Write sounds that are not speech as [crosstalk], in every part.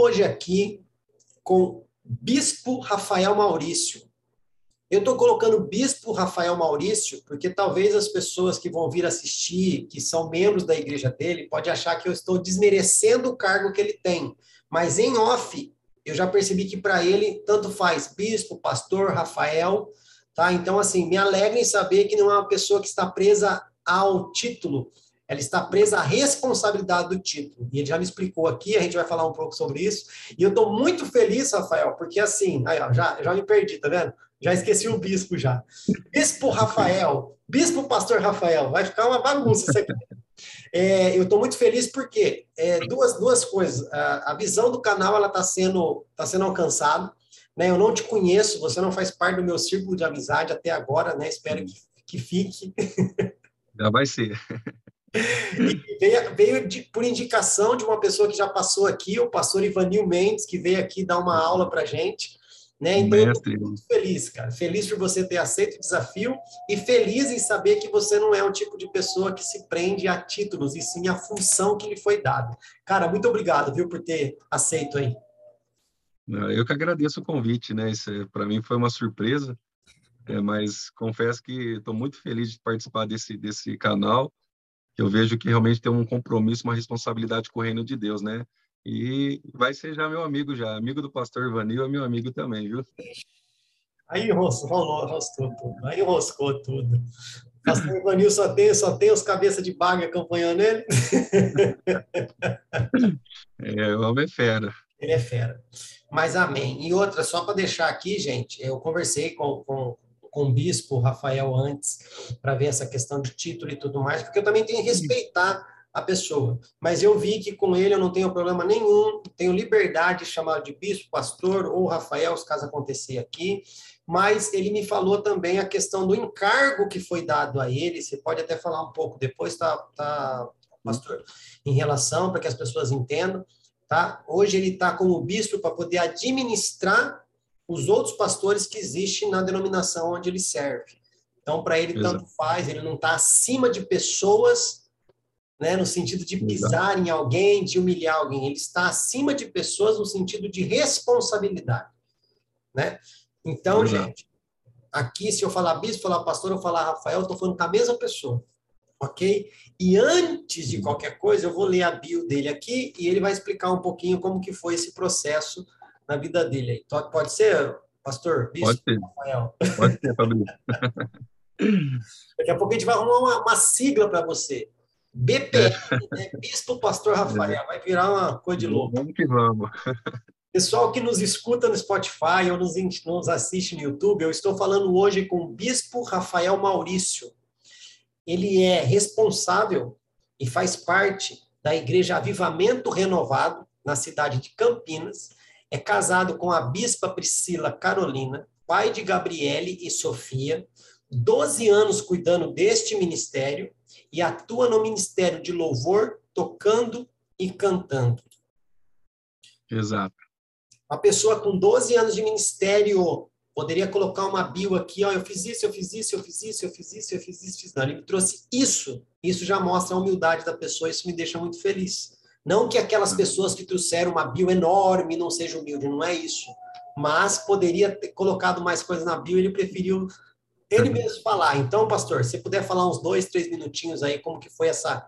Hoje aqui com Bispo Rafael Maurício. Eu estou colocando Bispo Rafael Maurício porque talvez as pessoas que vão vir assistir, que são membros da igreja dele, pode achar que eu estou desmerecendo o cargo que ele tem. Mas em off, eu já percebi que para ele tanto faz bispo, pastor, Rafael, tá? Então assim, me alegra em saber que não é uma pessoa que está presa ao título, ela está presa à responsabilidade do título. E ele já me explicou aqui, a gente vai falar um pouco sobre isso. E eu estou muito feliz, Rafael, porque assim, aí, ó, já, já me perdi, tá vendo? Já esqueci o bispo já. Bispo Rafael, bispo pastor Rafael, vai ficar uma bagunça isso aqui. É, eu estou muito feliz porque é, duas, duas coisas. A, a, visão do canal ela está sendo, tá sendo alcançada. Né? Eu não te conheço, você não faz parte do meu círculo de amizade até agora, né? Espero que, que fique. Já vai ser. E veio, veio de, por indicação de uma pessoa que já passou aqui, o pastor Ivanil Mendes, que veio aqui dar uma aula para gente. Né? Então, eu estou muito feliz, cara. Feliz por você ter aceito o desafio e feliz em saber que você não é um tipo de pessoa que se prende a títulos, e sim a função que lhe foi dada. Cara, muito obrigado, viu, por ter aceito aí. Eu que agradeço o convite, né? Isso para mim foi uma surpresa, é, mas confesso que estou muito feliz de participar desse, desse canal eu vejo que realmente tem um compromisso, uma responsabilidade com o reino de Deus, né? E vai ser já meu amigo já, amigo do pastor Ivanil, é meu amigo também, viu? Aí rolou, rostou tudo, aí roscou tudo. Pastor Ivanil só tem, só tem os cabeças de baga acompanhando ele. [laughs] É, o homem é fera. Ele é fera. Mas amém. E outra, só para deixar aqui, gente, eu conversei com, com com o bispo Rafael antes, para ver essa questão de título e tudo mais, porque eu também tenho que respeitar a pessoa. Mas eu vi que com ele eu não tenho problema nenhum, tenho liberdade de chamar de bispo, pastor ou Rafael, se caso acontecer aqui. Mas ele me falou também a questão do encargo que foi dado a ele. Você pode até falar um pouco depois, tá, tá pastor? Em relação, para que as pessoas entendam. Tá? Hoje ele está como bispo para poder administrar os outros pastores que existem na denominação onde ele serve. Então, para ele, Exato. tanto faz, ele não está acima de pessoas, né, no sentido de pisar Exato. em alguém, de humilhar alguém. Ele está acima de pessoas no sentido de responsabilidade. Né? Então, Exato. gente, aqui, se eu falar bispo, falar pastor, eu falar Rafael, eu estou falando com a mesma pessoa. Ok? E antes de qualquer coisa, eu vou ler a bio dele aqui e ele vai explicar um pouquinho como que foi esse processo na vida dele aí. Então, pode ser, pastor? Bispo, pode ser. Rafael? Pode ser, Fabrício. [laughs] Daqui a pouco a gente vai arrumar uma, uma sigla para você. BPR, né? Bispo Pastor Rafael. Vai virar uma coisa de louco. Vamos que vamos. Pessoal que nos escuta no Spotify ou nos, nos assiste no YouTube, eu estou falando hoje com o Bispo Rafael Maurício. Ele é responsável e faz parte da Igreja Avivamento Renovado, na cidade de Campinas, é casado com a bispa Priscila Carolina, pai de Gabriele e Sofia, 12 anos cuidando deste ministério e atua no ministério de louvor, tocando e cantando. Exato. Uma pessoa com 12 anos de ministério poderia colocar uma bio aqui, ó, eu fiz isso, eu fiz isso, eu fiz isso, eu fiz isso, eu fiz isso, fiz isso. Ele me trouxe isso. Isso já mostra a humildade da pessoa, isso me deixa muito feliz. Não que aquelas pessoas que trouxeram uma bio enorme não sejam humildes, não é isso. Mas poderia ter colocado mais coisas na bio, ele preferiu ele mesmo falar. Então, pastor, se puder falar uns dois, três minutinhos aí, como que foi essa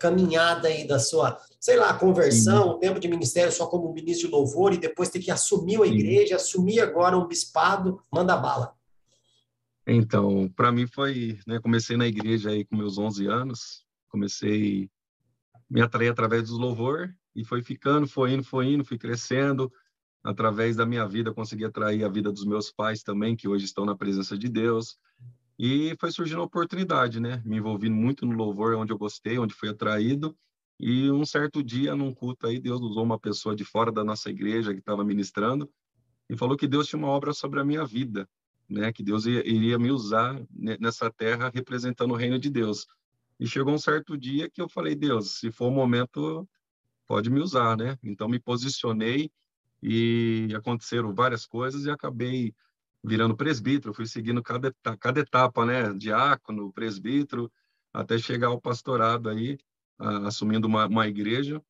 caminhada aí da sua, sei lá, conversão, o tempo de ministério só como ministro de louvor e depois ter que assumir a igreja, assumir agora um bispado, manda bala. Então, para mim foi, né, comecei na igreja aí com meus 11 anos, comecei me atrair através dos louvor e foi ficando, foi indo, foi indo, fui crescendo. Através da minha vida, consegui atrair a vida dos meus pais também, que hoje estão na presença de Deus. E foi surgindo a oportunidade, né? Me envolvi muito no louvor, onde eu gostei, onde fui atraído. E um certo dia, num culto aí, Deus usou uma pessoa de fora da nossa igreja que estava ministrando e falou que Deus tinha uma obra sobre a minha vida, né? Que Deus iria me usar nessa terra representando o reino de Deus. E chegou um certo dia que eu falei, Deus, se for o momento, pode me usar, né? Então me posicionei e aconteceram várias coisas e acabei virando presbítero, fui seguindo cada, cada etapa, né, diácono, presbítero, até chegar ao pastorado aí, assumindo uma, uma igreja,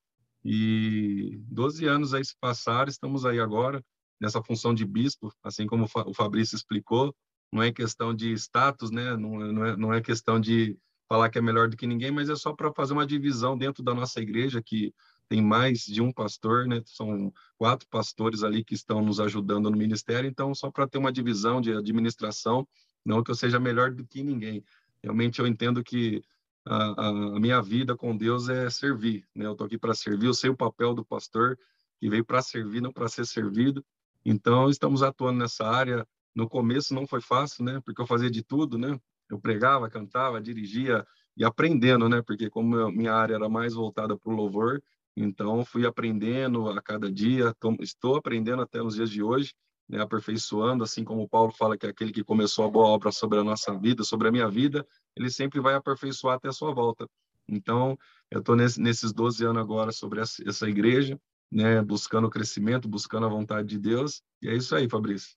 e 12 anos aí se passaram, estamos aí agora nessa função de bispo, assim como o Fabrício explicou, não é questão de status, né, não, não, é, não é questão de falar que é melhor do que ninguém, mas é só para fazer uma divisão dentro da nossa igreja, que tem mais de um pastor, né? São quatro pastores ali que estão nos ajudando no ministério, então só para ter uma divisão de administração, não que eu seja melhor do que ninguém. Realmente eu entendo que a, a minha vida com Deus é servir, né? Eu tô aqui para servir, eu sei o papel do pastor que veio para servir, não para ser servido. Então estamos atuando nessa área. No começo não foi fácil, né? Porque eu fazia de tudo, né? Eu pregava, cantava, dirigia e aprendendo, né? Porque como minha área era mais voltada para o louvor, então, fui aprendendo a cada dia, estou aprendendo até nos dias de hoje, né, aperfeiçoando, assim como Paulo fala que é aquele que começou a boa obra sobre a nossa vida, sobre a minha vida, ele sempre vai aperfeiçoar até a sua volta. Então, eu estou nesse, nesses 12 anos agora sobre essa, essa igreja, né, buscando o crescimento, buscando a vontade de Deus, e é isso aí, Fabrício.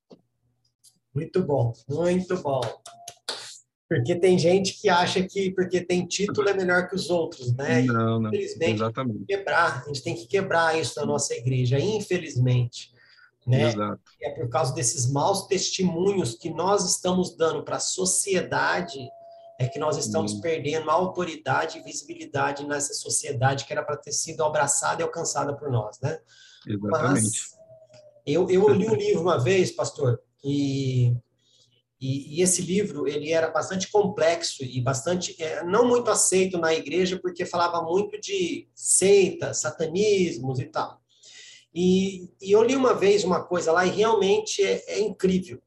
Muito bom, muito bom. Porque tem gente que acha que porque tem título é melhor que os outros, né? Não, não. Infelizmente, exatamente. quebrar, a gente tem que quebrar isso na nossa igreja, infelizmente. Né? Exato. é por causa desses maus testemunhos que nós estamos dando para a sociedade é que nós estamos hum. perdendo a autoridade e visibilidade nessa sociedade que era para ter sido abraçada e alcançada por nós, né? Exatamente. Mas eu, eu li um [laughs] livro uma vez, pastor, e e, e, esse livro ele era bastante complexo e bastante é, não muito aceito na igreja porque falava muito de seitas, satanismos e tal. E, e eu li uma vez uma coisa lá e realmente é, é incrível.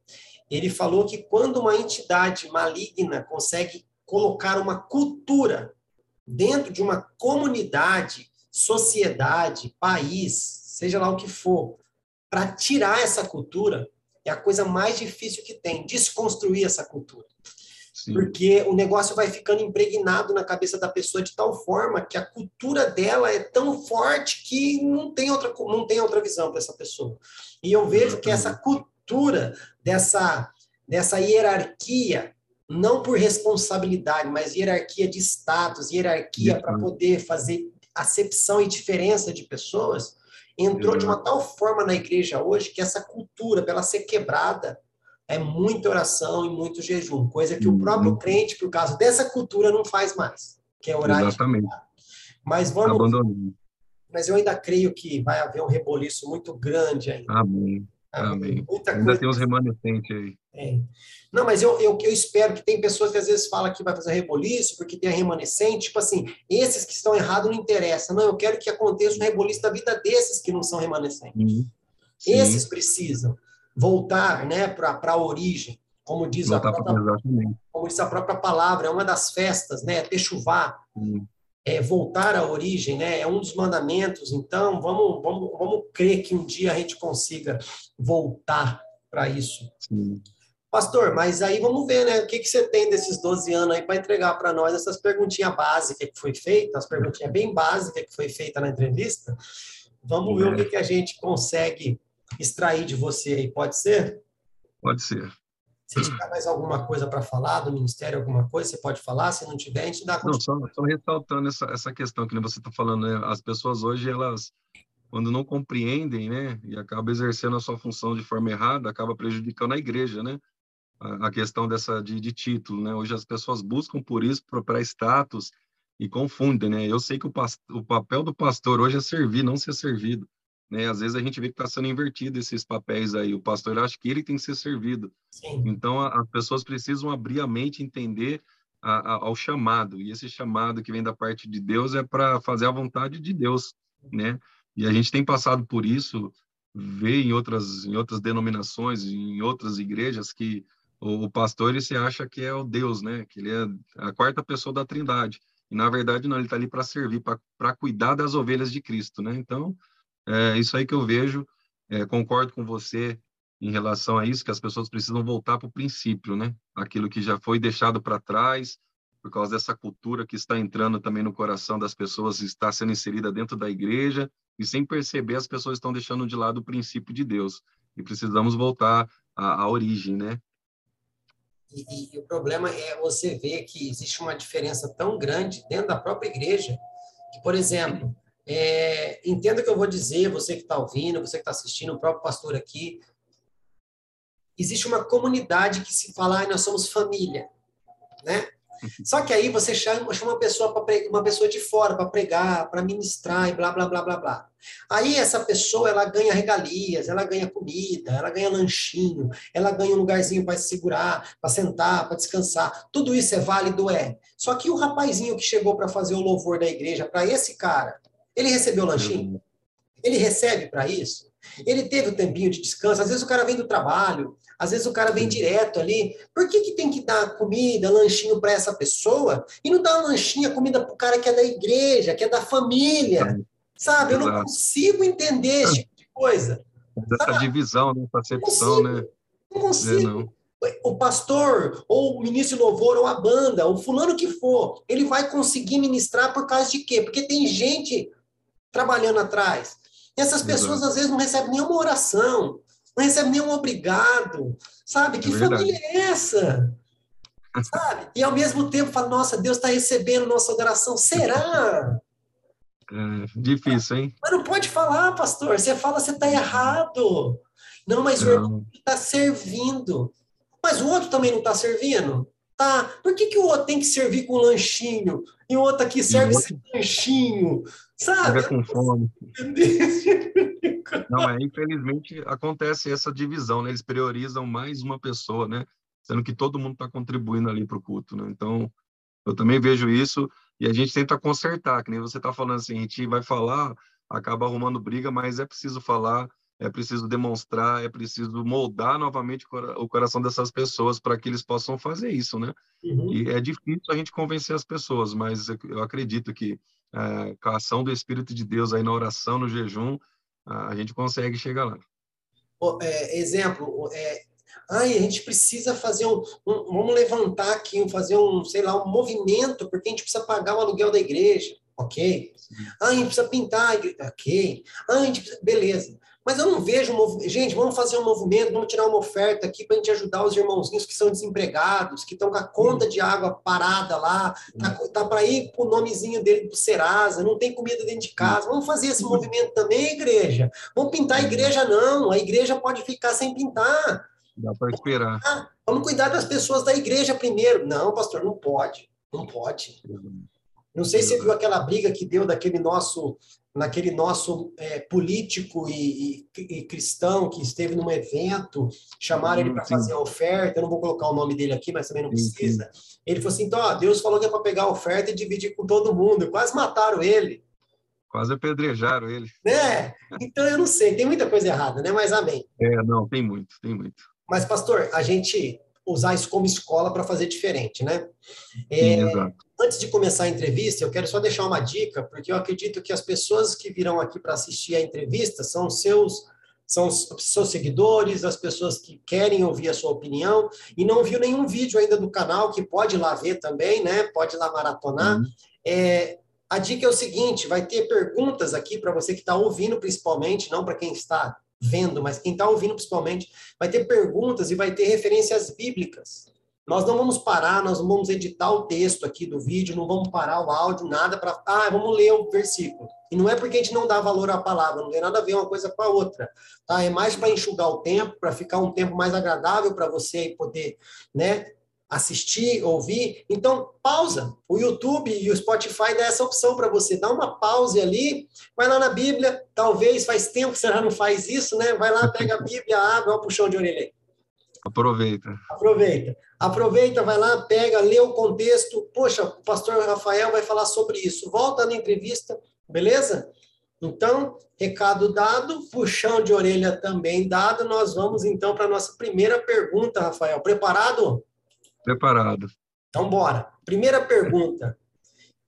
Ele falou que quando uma entidade maligna consegue colocar uma cultura dentro de uma comunidade, sociedade, país, seja lá o que for, para tirar essa cultura, é a coisa mais difícil que tem, desconstruir essa cultura. Sim. Porque o negócio vai ficando impregnado na cabeça da pessoa de tal forma que a cultura dela é tão forte que não tem outra, não tem outra visão para essa pessoa. E eu vejo que essa cultura dessa, dessa hierarquia, não por responsabilidade, mas hierarquia de status, hierarquia para poder fazer acepção e diferença de pessoas, entrou de uma tal forma na igreja hoje que essa cultura, para ela ser quebrada, é muita oração e muito jejum, coisa que o uhum. próprio crente, por causa dessa cultura, não faz mais, que é orar Exatamente. Mas vamos. Abandonando. Mas eu ainda creio que vai haver um reboliço muito grande ainda. Amém. Amém. Muita Ainda coisa... tem uns remanescentes aí. É. Não, mas eu, eu, eu espero que tem pessoas que às vezes falam que vai fazer reboliço porque tem a remanescente. Tipo assim, esses que estão errados não interessa. Não, eu quero que aconteça um reboliço da vida desses que não são remanescentes. Uhum. Esses precisam voltar né, para a origem, como diz, a própria, como diz a própria palavra, é uma das festas, né? Techuvá. Uhum é, voltar à origem, né? É um dos mandamentos. Então, vamos, vamos, vamos crer que um dia a gente consiga voltar para isso. Sim. Pastor, mas aí vamos ver, né? O que, que você tem desses 12 anos aí para entregar para nós essas perguntinhas básicas que foi feita, as perguntinhas bem básicas que foi feita na entrevista. Vamos ver o que, que a gente consegue extrair de você aí, pode ser? Pode ser. Se tiver mais alguma coisa para falar do Ministério, alguma coisa, você pode falar. Se não tiver, a gente dá Não, só, só ressaltando essa, essa questão que você está falando, né? As pessoas hoje, elas, quando não compreendem, né? E acabam exercendo a sua função de forma errada, acaba prejudicando a igreja, né? A, questão dessa de, de, título, né? Hoje as pessoas buscam por isso, para status, e confundem, né? Eu sei que o, o papel do pastor hoje é servir, não ser servido. Né? Às vezes a gente vê que está sendo invertido esses papéis aí. O pastor acha que ele tem que ser servido. Sim. Então a, as pessoas precisam abrir a mente, entender a, a, ao chamado. E esse chamado que vem da parte de Deus é para fazer a vontade de Deus, né? E a gente tem passado por isso, vê em outras em outras denominações, em outras igrejas que o, o pastor ele se acha que é o Deus, né? Que ele é a quarta pessoa da Trindade. E na verdade não, ele está ali para servir, para cuidar das ovelhas de Cristo, né? Então é isso aí que eu vejo. É, concordo com você em relação a isso, que as pessoas precisam voltar para o princípio, né? Aquilo que já foi deixado para trás, por causa dessa cultura que está entrando também no coração das pessoas, está sendo inserida dentro da igreja, e sem perceber, as pessoas estão deixando de lado o princípio de Deus. E precisamos voltar à, à origem, né? E, e, e, o problema é você ver que existe uma diferença tão grande dentro da própria igreja, que, por exemplo, é, entenda o que eu vou dizer, você que está ouvindo, você que está assistindo, o próprio pastor aqui. Existe uma comunidade que se fala, ah, nós somos família, né? Só que aí você chama, chama uma, pessoa pra, uma pessoa de fora para pregar, para ministrar e blá, blá, blá, blá, blá. Aí essa pessoa, ela ganha regalias, ela ganha comida, ela ganha lanchinho, ela ganha um lugarzinho para se segurar, para sentar, para descansar. Tudo isso é válido? É. Só que o rapazinho que chegou para fazer o louvor da igreja, para esse cara, ele recebeu lanchinho? Ele recebe para isso? Ele teve o tempinho de descanso? Às vezes o cara vem do trabalho, às vezes o cara vem direto ali. Por que, que tem que dar comida, lanchinho para essa pessoa e não dar lanchinho, comida para o cara que é da igreja, que é da família? Sabe? Eu não consigo entender esse tipo de coisa. Essa divisão, né? Percepção, né? Não consigo. É, o pastor, ou o ministro de louvor, ou a banda, o fulano que for, ele vai conseguir ministrar por causa de quê? Porque tem gente trabalhando atrás. E essas pessoas, às vezes, não recebem nenhuma oração, não recebem nenhum obrigado, sabe? Que é família é essa? Sabe? E ao mesmo tempo fala, nossa, Deus está recebendo nossa adoração. Será? É, difícil, hein? Mas não pode falar, pastor. Você fala, você está errado. Não, mas não. o irmão está servindo. Mas o outro também não está servindo? Tá. Por que, que o outro tem que servir com lanchinho? E o outro aqui serve sem lanchinho? Sabe? com fome. [laughs] Não, mas infelizmente acontece essa divisão, né? Eles priorizam mais uma pessoa, né? Sendo que todo mundo está contribuindo ali para o culto, né? Então, eu também vejo isso e a gente tenta consertar, que nem você está falando assim, a gente vai falar, acaba arrumando briga, mas é preciso falar, é preciso demonstrar, é preciso moldar novamente o coração dessas pessoas para que eles possam fazer isso, né? Uhum. E é difícil a gente convencer as pessoas, mas eu acredito que é, com a ação do Espírito de Deus aí na oração, no jejum, a gente consegue chegar lá. É, exemplo, é, ai, a gente precisa fazer um, um, vamos levantar aqui, fazer um, sei lá, um movimento, porque a gente precisa pagar o aluguel da igreja, ok? Ah, a gente precisa pintar a igreja, ok? Ah, a gente precisa, beleza. Mas eu não vejo. Gente, vamos fazer um movimento, vamos tirar uma oferta aqui para a gente ajudar os irmãozinhos que são desempregados, que estão com a conta de água parada lá, tá, tá para ir com o nomezinho dele para Serasa, não tem comida dentro de casa. Vamos fazer esse movimento também, igreja. Vamos pintar a igreja, não. A igreja pode ficar sem pintar. Dá para esperar. Vamos cuidar das pessoas da igreja primeiro. Não, pastor, não pode. Não pode. Não sei se você viu aquela briga que deu daquele nosso naquele nosso é, político e, e, e, cristão que esteve num evento, chamaram ele para fazer a oferta, eu não vou colocar o nome dele aqui, mas também não precisa. Ele falou assim, então, ó, Deus falou que é para pegar a oferta e dividir com todo mundo. Quase mataram ele. Quase apedrejaram ele. É, então eu não sei, tem muita coisa errada, né? Mas amém. É, não, tem muito, tem muito. Mas, pastor, a gente usar isso como escola para fazer diferente, né? É. Antes de começar a entrevista, eu quero só deixar uma dica, porque eu acredito que as pessoas que virão aqui para assistir a entrevista são seus são seus seguidores, as pessoas que querem ouvir a sua opinião e não viu nenhum vídeo ainda do canal, que pode ir lá ver também, né? Pode ir lá maratonar. Uhum. É, a dica é o seguinte: vai ter perguntas aqui para você que está ouvindo, principalmente, não para quem está vendo, mas quem está ouvindo principalmente, vai ter perguntas e vai ter referências bíblicas. Nós não vamos parar, nós não vamos editar o texto aqui do vídeo, não vamos parar o áudio, nada para. Ah, vamos ler o versículo. E não é porque a gente não dá valor à palavra, não tem nada a ver uma coisa com a outra. Tá? É mais para enxugar o tempo, para ficar um tempo mais agradável para você poder né, assistir, ouvir. Então, pausa. O YouTube e o Spotify dá essa opção para você. Dá uma pause ali, vai lá na Bíblia. Talvez faz tempo que você já não faz isso, né? Vai lá, pega a Bíblia, abre, o puxão de orelha aí. Aproveita. Aproveita. Aproveita, vai lá, pega, lê o contexto. Poxa, o pastor Rafael vai falar sobre isso. Volta na entrevista, beleza? Então, recado dado, puxão de orelha também dado. Nós vamos então para a nossa primeira pergunta, Rafael. Preparado? Preparado. Então, bora. Primeira pergunta.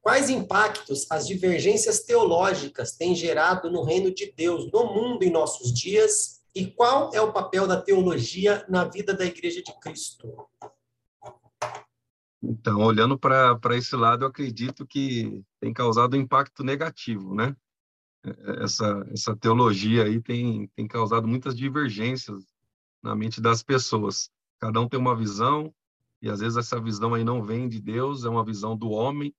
Quais impactos as divergências teológicas têm gerado no reino de Deus, no mundo em nossos dias e qual é o papel da teologia na vida da Igreja de Cristo? Então, olhando para esse lado, eu acredito que tem causado um impacto negativo, né? Essa, essa teologia aí tem, tem causado muitas divergências na mente das pessoas. Cada um tem uma visão, e às vezes essa visão aí não vem de Deus, é uma visão do homem,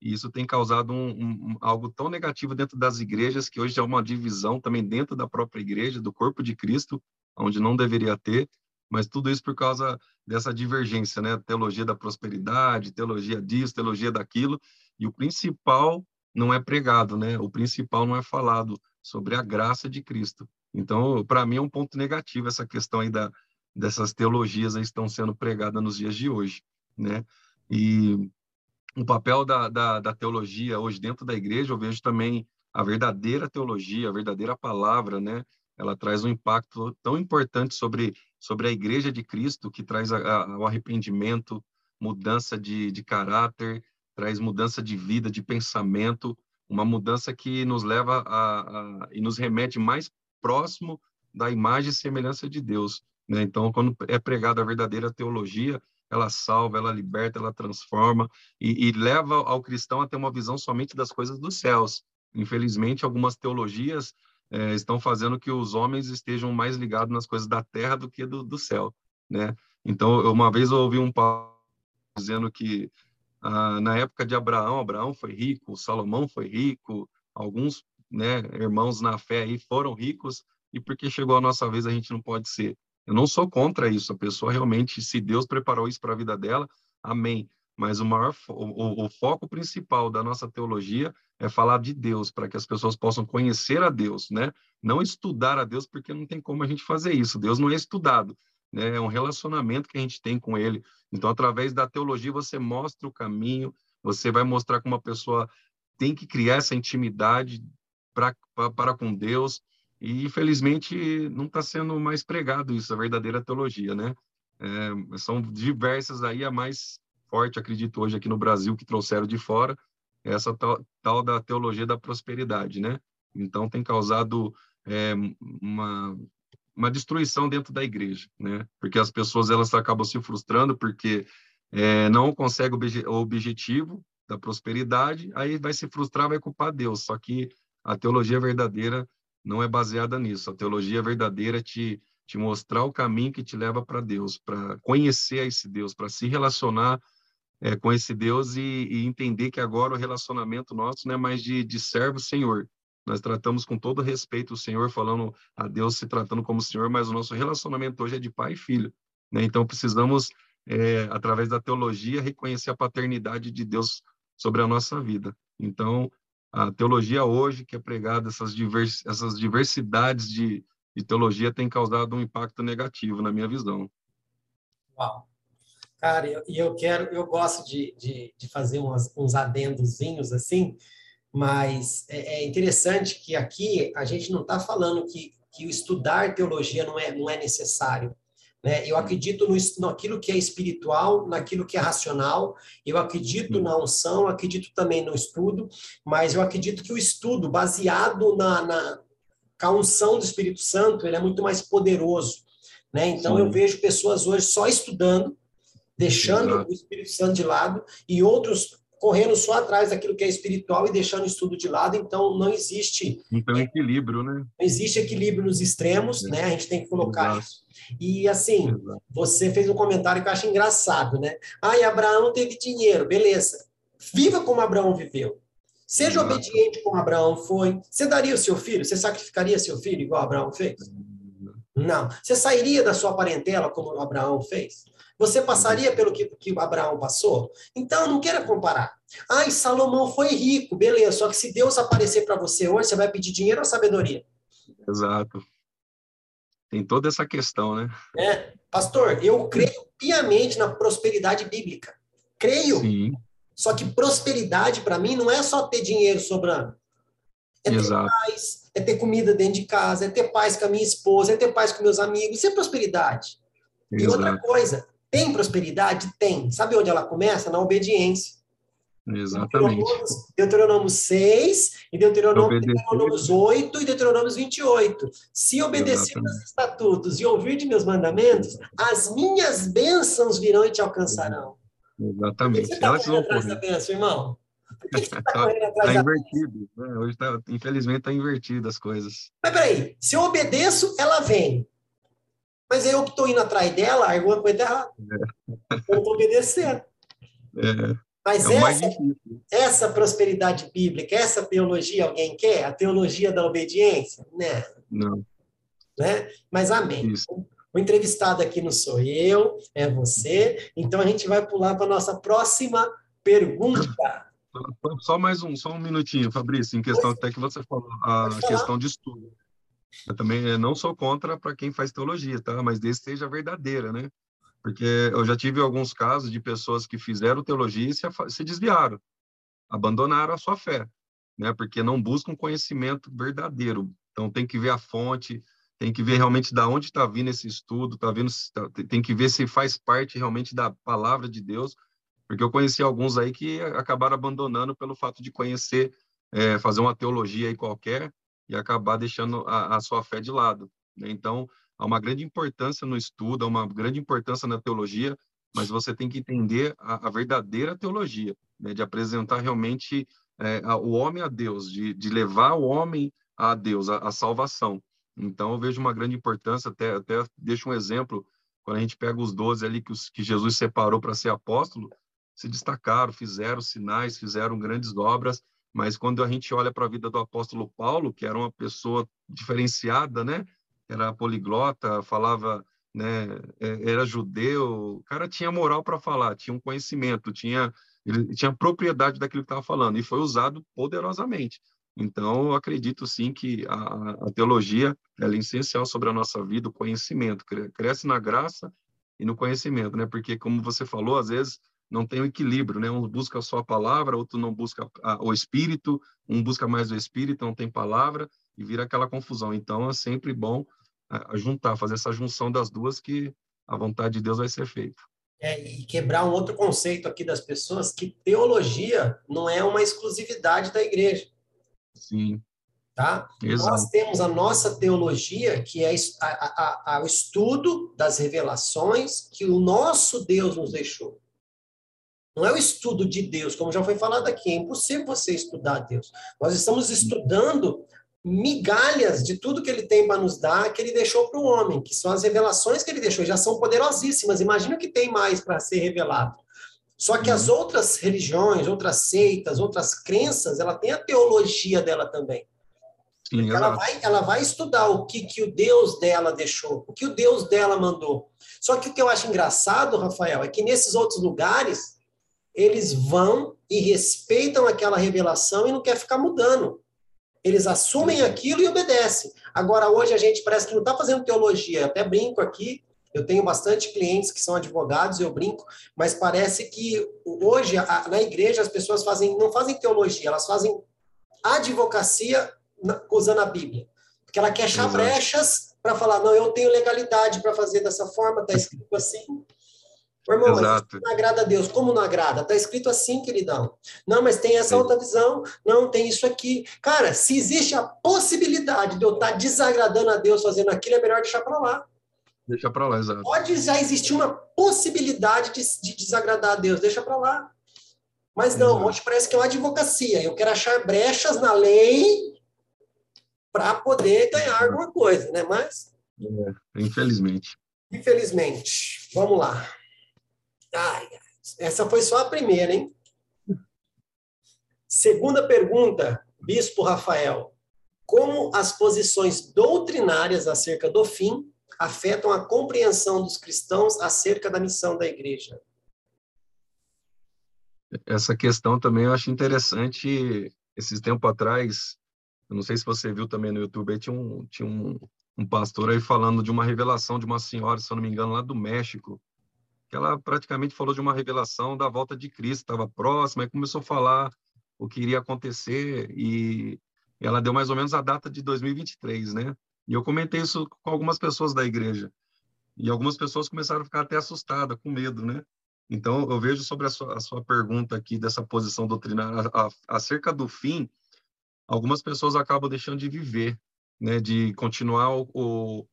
e isso tem causado um, um, algo tão negativo dentro das igrejas que hoje é uma divisão também dentro da própria igreja, do corpo de Cristo, onde não deveria ter, mas tudo isso por causa dessa divergência, né? Teologia da prosperidade, teologia disso, teologia daquilo, e o principal não é pregado, né? O principal não é falado sobre a graça de Cristo. Então, para mim é um ponto negativo essa questão aí da, dessas teologias estão sendo pregadas nos dias de hoje, né? E o papel da, da, da, teologia hoje dentro da igreja, eu vejo também a verdadeira teologia, a verdadeira palavra, né? Ela traz um impacto tão importante sobre, sobre a igreja de Cristo, que traz a, a, o arrependimento, mudança de, de caráter, traz mudança de vida, de pensamento, uma mudança que nos leva a, a, e nos remete mais próximo da imagem e semelhança de Deus. Né? Então, quando é pregada a verdadeira teologia, ela salva, ela liberta, ela transforma e, e leva ao cristão a ter uma visão somente das coisas dos céus. Infelizmente, algumas teologias é, estão fazendo que os homens estejam mais ligados nas coisas da terra do que do, do céu, né? Então, uma vez eu ouvi um Paulo dizendo que ah, na época de Abraão, Abraão foi rico, Salomão foi rico, alguns né, irmãos na fé aí foram ricos, e porque chegou a nossa vez a gente não pode ser. Eu não sou contra isso. A pessoa realmente, se Deus preparou isso para a vida dela, amém. Mas o maior, o, o, foco principal da nossa teologia é falar de Deus, para que as pessoas possam conhecer a Deus, né? Não estudar a Deus, porque não tem como a gente fazer isso. Deus não é estudado, né? É um relacionamento que a gente tem com Ele. Então, através da teologia, você mostra o caminho, você vai mostrar como uma pessoa tem que criar essa intimidade pra, para com Deus, e, infelizmente, não está sendo mais pregado isso, a verdadeira teologia, né? É, são diversas aí, a mais forte, acredito, hoje aqui no Brasil, que trouxeram de fora, essa tal, tal da teologia da prosperidade, né? Então, tem causado é, uma, uma destruição dentro da igreja, né? Porque as pessoas, elas acabam se frustrando porque é, não conseguem o objetivo da prosperidade, aí vai se frustrar, vai culpar Deus. Só que a teologia verdadeira não é baseada nisso. A teologia verdadeira te, te mostrar o caminho que te leva para Deus, para conhecer esse Deus, para se relacionar é, com esse Deus e, e, entender que agora o relacionamento nosso não é mais de, de servo-senhor. Nós tratamos com todo respeito o Senhor, falando a Deus se tratando como Senhor, mas o nosso relacionamento hoje é de pai e filho. Né? Então precisamos, é, através da teologia, reconhecer a paternidade de Deus sobre a nossa vida. Então, a teologia hoje, que é pregada, essas, divers, essas diversidades de, de teologia, tem causado um impacto negativo, na minha visão. Uau! Cara, e eu, eu, quero, eu gosto de, de, de fazer umas, uns adendozinhos assim, mas é, é interessante que aqui a gente não está falando que, que o estudar teologia não é, não é necessário. Né? Eu acredito no, naquilo que é espiritual, naquilo que é racional, eu acredito na unção, acredito também no estudo, mas eu acredito que o estudo, baseado na, na a unção do Espírito Santo, ele é muito mais poderoso. Né? Então, Sim. eu vejo pessoas hoje só estudando, deixando Exato. o Espírito Santo de lado, e outros correndo só atrás daquilo que é espiritual e deixando o estudo de lado, então não existe. Então, equilíbrio, né? Não existe equilíbrio nos extremos, é. né? A gente tem que colocar Exato. isso. E assim, Exato. você fez um comentário que eu acho engraçado, né? Ah, e Abraão teve dinheiro, beleza. Viva como Abraão viveu. Seja Exato. obediente como Abraão foi. Você daria o seu filho? Você sacrificaria seu filho igual Abraão fez? Não. Você sairia da sua parentela como Abraão fez? Você passaria pelo que, que Abraão passou? Então, não queira comparar. Ah, Salomão foi rico, beleza. Só que se Deus aparecer para você hoje, você vai pedir dinheiro ou sabedoria? Exato. Tem toda essa questão, né? É. Pastor, eu creio piamente na prosperidade bíblica. Creio. Sim. Só que prosperidade, para mim, não é só ter dinheiro sobrando. É ter Exato. paz, é ter comida dentro de casa, é ter paz com a minha esposa, é ter paz com meus amigos. Isso é prosperidade. Exato. E outra coisa, tem prosperidade? Tem. Sabe onde ela começa? Na obediência. Exatamente. Deuteronômio 6, e Deuteronômio, Deuteronômio 8 e Deuteronômio 28. Se obedecer os estatutos e ouvir de meus mandamentos, as minhas bênçãos virão e te alcançarão. Exatamente. Você tá Elas vão atrás da bênção, irmão? Por que você está [laughs] correndo atrás tá invertido. Né? Hoje tá, infelizmente está invertido as coisas. Mas peraí, se eu obedeço, ela vem. Mas eu que estou indo atrás dela, alguma coisa errada. É. Eu estou obedecendo. É. Mas é essa, essa prosperidade bíblica, essa teologia, alguém quer? A teologia da obediência? Né? Não. Né? Mas amém. Isso. O entrevistado aqui não sou eu, é você. Então a gente vai pular para a nossa próxima pergunta. Só mais um, só um minutinho, Fabrício, em questão até que você falou, a questão de estudo. Eu também não sou contra para quem faz teologia, tá? Mas desde seja verdadeira, né? Porque eu já tive alguns casos de pessoas que fizeram teologia e se, se desviaram, abandonaram a sua fé, né? Porque não buscam conhecimento verdadeiro. Então tem que ver a fonte, tem que ver realmente da onde está vindo esse estudo, tá vindo, tá, tem que ver se faz parte realmente da palavra de Deus, porque eu conheci alguns aí que acabaram abandonando pelo fato de conhecer, é, fazer uma teologia aí qualquer e acabar deixando a, a sua fé de lado. Né? Então, há uma grande importância no estudo, há uma grande importância na teologia, mas você tem que entender a, a verdadeira teologia, né? de apresentar realmente é, a, o homem a Deus, de, de levar o homem a Deus, a, a salvação. Então, eu vejo uma grande importância, até, até deixo um exemplo, quando a gente pega os doze ali que, os, que Jesus separou para ser apóstolo, se destacaram, fizeram sinais, fizeram grandes obras, mas quando a gente olha para a vida do apóstolo Paulo, que era uma pessoa diferenciada, né? Era poliglota, falava, né? É, era judeu, o cara tinha moral para falar, tinha um conhecimento, tinha ele tinha propriedade daquilo que estava falando e foi usado poderosamente. Então, eu acredito sim que a, a teologia é essencial sobre a nossa vida, o conhecimento, cresce na graça e no conhecimento, né? Porque, como você falou, às vezes não tem o um equilíbrio, né? Um busca só a palavra, outro não busca a, o espírito, um busca mais o espírito, não tem palavra, e vira aquela confusão. Então, é sempre bom juntar, fazer essa junção das duas que a vontade de Deus vai ser feita. É, e quebrar um outro conceito aqui das pessoas, que teologia não é uma exclusividade da igreja. Sim. Tá? Nós temos a nossa teologia, que é a, a, a, o estudo das revelações que o nosso Deus nos deixou. Não é o estudo de Deus, como já foi falado aqui, é impossível você estudar Deus. Nós estamos estudando migalhas de tudo que ele tem para nos dar, que ele deixou para o homem, que são as revelações que ele deixou, já são poderosíssimas. Imagina o que tem mais para ser revelado. Só que as uhum. outras religiões, outras seitas, outras crenças, ela tem a teologia dela também. Sim, ela, vai, ela vai estudar o que, que o Deus dela deixou, o que o Deus dela mandou. Só que o que eu acho engraçado, Rafael, é que nesses outros lugares, eles vão e respeitam aquela revelação e não quer ficar mudando. Eles assumem aquilo e obedecem. Agora, hoje, a gente parece que não está fazendo teologia. Eu até brinco aqui, eu tenho bastante clientes que são advogados, eu brinco, mas parece que hoje a, na igreja as pessoas fazem não fazem teologia, elas fazem advocacia na, usando a Bíblia. Porque ela quer achar brechas para falar, não, eu tenho legalidade para fazer dessa forma, está escrito assim. Irmão, Exato. não agrada a Deus. Como não agrada? Está escrito assim, queridão. Não, mas tem essa Sim. outra visão. Não, tem isso aqui. Cara, se existe a possibilidade de eu estar tá desagradando a Deus fazendo aquilo, é melhor deixar para lá. Deixa para lá, exato. Pode já existir uma possibilidade de, de desagradar a Deus, deixa para lá. Mas não, hoje parece que é uma advocacia. Eu quero achar brechas na lei para poder ganhar alguma coisa, né? Mas. É, infelizmente. Infelizmente. Vamos lá. Ai, essa foi só a primeira, hein? Segunda pergunta, Bispo Rafael. Como as posições doutrinárias acerca do fim afetam a compreensão dos cristãos acerca da missão da igreja? Essa questão também eu acho interessante. Esses tempos atrás, eu não sei se você viu também no YouTube, aí tinha um, tinha um, um pastor aí falando de uma revelação de uma senhora, se eu não me engano, lá do México, que ela praticamente falou de uma revelação da volta de Cristo, estava próxima, e começou a falar o que iria acontecer, e ela deu mais ou menos a data de 2023, né? E eu comentei isso com algumas pessoas da igreja, e algumas pessoas começaram a ficar até assustadas, com medo, né? Então, eu vejo sobre a sua, a sua pergunta aqui dessa posição doutrinária acerca do fim, algumas pessoas acabam deixando de viver, né, de continuar o,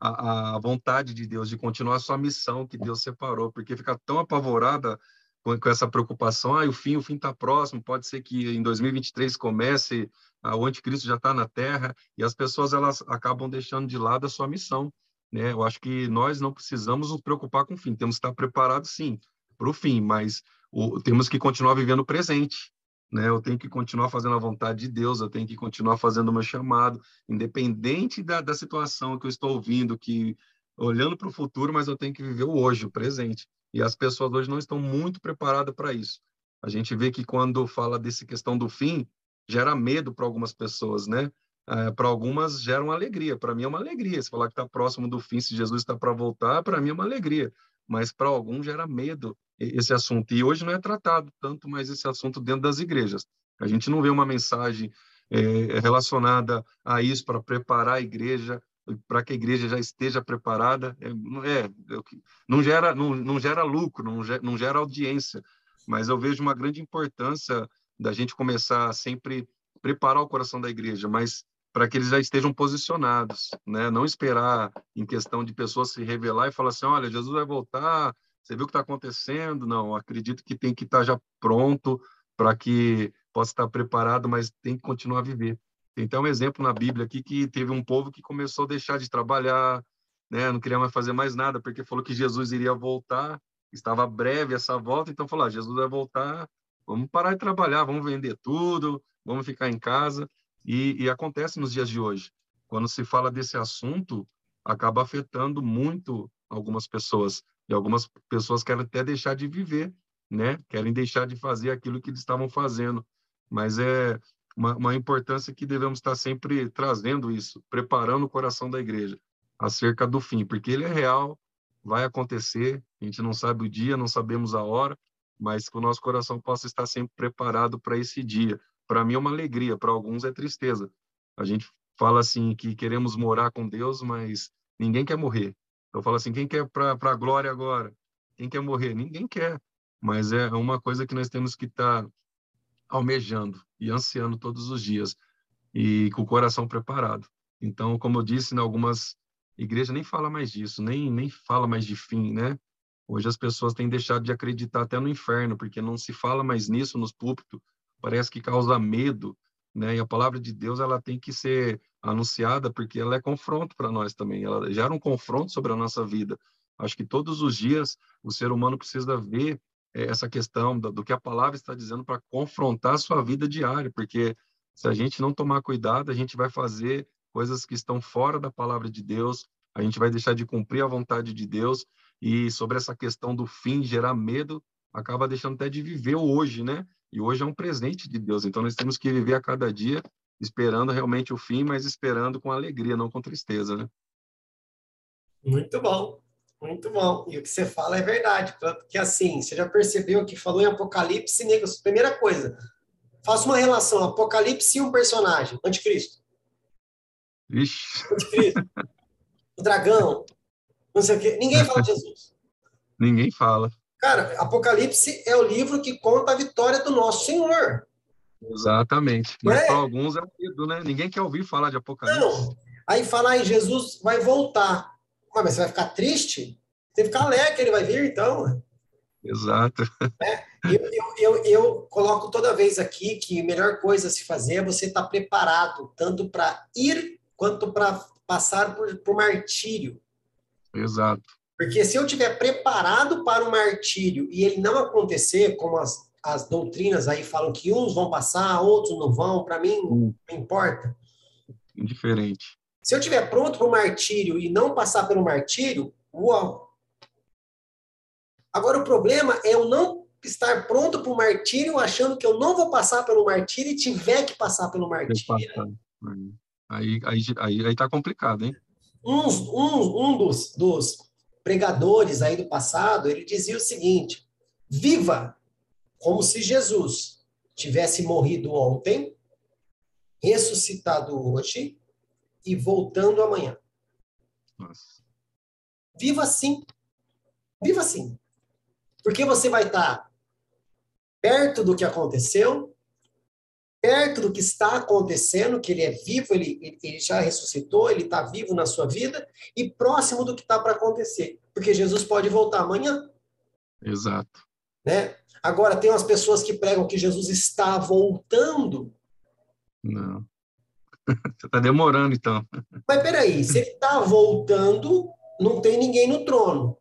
a, a, vontade de Deus, de continuar a sua missão que Deus separou, porque fica tão apavorada com, com essa preocupação, ah, o fim, o fim está próximo, pode ser que em 2023 comece, ah, o anticristo já está na Terra, e as pessoas elas acabam deixando de lado a sua missão, né? Eu acho que nós não precisamos nos preocupar com o fim, temos que estar preparados, sim, para o fim, mas o, temos que continuar vivendo o presente, né? Eu tenho que continuar fazendo a vontade de Deus, eu tenho que continuar fazendo o meu chamado, independente da, da situação que eu estou ouvindo, que olhando para o futuro, mas eu tenho que viver o hoje, o presente. E as pessoas hoje não estão muito preparadas para isso. A gente vê que quando fala dessa questão do fim, gera medo para algumas pessoas, né? É, para algumas gera uma alegria. Para mim é uma alegria. Se falar que está próximo do fim, se Jesus está para voltar, para mim é uma alegria. Mas para alguns gera medo esse assunto. E hoje não é tratado tanto mais esse assunto dentro das igrejas. A gente não vê uma mensagem é, relacionada a isso para preparar a igreja para que a igreja já esteja preparada é, é não gera não, não gera lucro não gera, não gera audiência mas eu vejo uma grande importância da gente começar a sempre preparar o coração da igreja mas para que eles já estejam posicionados né não esperar em questão de pessoas se revelar e falar assim olha Jesus vai voltar você viu o que está acontecendo? Não, acredito que tem que estar tá já pronto para que possa estar preparado, mas tem que continuar a viver. Tem até um exemplo na Bíblia aqui que teve um povo que começou a deixar de trabalhar, né? não queria mais fazer mais nada, porque falou que Jesus iria voltar, estava breve essa volta, então falou, ah, Jesus vai voltar, vamos parar de trabalhar, vamos vender tudo, vamos ficar em casa. E, e acontece nos dias de hoje. Quando se fala desse assunto, acaba afetando muito algumas pessoas. E algumas pessoas querem até deixar de viver, né? Querem deixar de fazer aquilo que eles estavam fazendo. Mas é uma, uma importância que devemos estar sempre trazendo isso, preparando o coração da igreja acerca do fim, porque ele é real, vai acontecer, a gente não sabe o dia, não sabemos a hora, mas que o nosso coração possa estar sempre preparado para esse dia. Para mim é uma alegria, para alguns é tristeza. A gente fala assim que queremos morar com Deus, mas ninguém quer morrer. Eu falo assim, quem quer para a glória agora? Quem quer morrer? Ninguém quer. Mas é uma coisa que nós temos que estar tá almejando e ansiando todos os dias e com o coração preparado. Então, como eu disse, em algumas igrejas nem fala mais disso, nem nem fala mais de fim, né? Hoje as pessoas têm deixado de acreditar até no inferno, porque não se fala mais nisso nos púlpitos. Parece que causa medo, né? E a palavra de Deus ela tem que ser anunciada porque ela é confronto para nós também. Ela gera um confronto sobre a nossa vida. Acho que todos os dias o ser humano precisa ver é, essa questão do, do que a palavra está dizendo para confrontar a sua vida diária, porque se a gente não tomar cuidado, a gente vai fazer coisas que estão fora da palavra de Deus, a gente vai deixar de cumprir a vontade de Deus e sobre essa questão do fim gerar medo, acaba deixando até de viver o hoje, né? E hoje é um presente de Deus, então nós temos que viver a cada dia esperando realmente o fim, mas esperando com alegria, não com tristeza, né? Muito bom, muito bom. E o que você fala é verdade, porque assim, você já percebeu que falou em Apocalipse, negros, primeira coisa, faça uma relação Apocalipse e um personagem, Anticristo. Ixi. Anticristo. [laughs] o dragão, não sei o quê. Ninguém fala de Jesus. Ninguém fala. Cara, Apocalipse é o livro que conta a vitória do nosso Senhor. Exatamente. Mas é? para alguns é medo, né? Ninguém quer ouvir falar de Apocalipse. Não. Aí falar em Jesus vai voltar. Mas você vai ficar triste? Você ficar alegre que ele vai vir, então. Exato. [laughs] É, eu, eu, eu, eu, coloco toda vez aqui que a melhor coisa a se fazer é você estar tá preparado, tanto para ir quanto para passar por, por martírio. Exato. Porque se eu estiver preparado para o martírio e ele não acontecer, como as, as doutrinas aí falam que uns vão passar, outros não vão, para mim hum. não importa. Indiferente. Se eu estiver pronto para o martírio e não passar pelo martírio, uau. Agora o problema é eu não estar pronto para o martírio achando que eu não vou passar pelo martírio e tiver que passar pelo martírio. Aí, aí, aí, aí tá complicado, hein? Um, um, um dos, dos pregadores aí do passado, ele dizia o seguinte: viva como se Jesus tivesse morrido ontem, ressuscitado hoje e voltando amanhã. Nossa. Viva assim. Viva assim. Porque você vai estar perto do que aconteceu, perto do que está acontecendo, que ele é vivo, ele, ele já ressuscitou, ele está vivo na sua vida, e próximo do que está para acontecer. Porque Jesus pode voltar amanhã. Exato. Né? Agora, tem umas pessoas que pregam que Jesus está voltando. Não. [laughs] Você está demorando, então. Mas peraí, se ele está voltando, não tem ninguém no trono.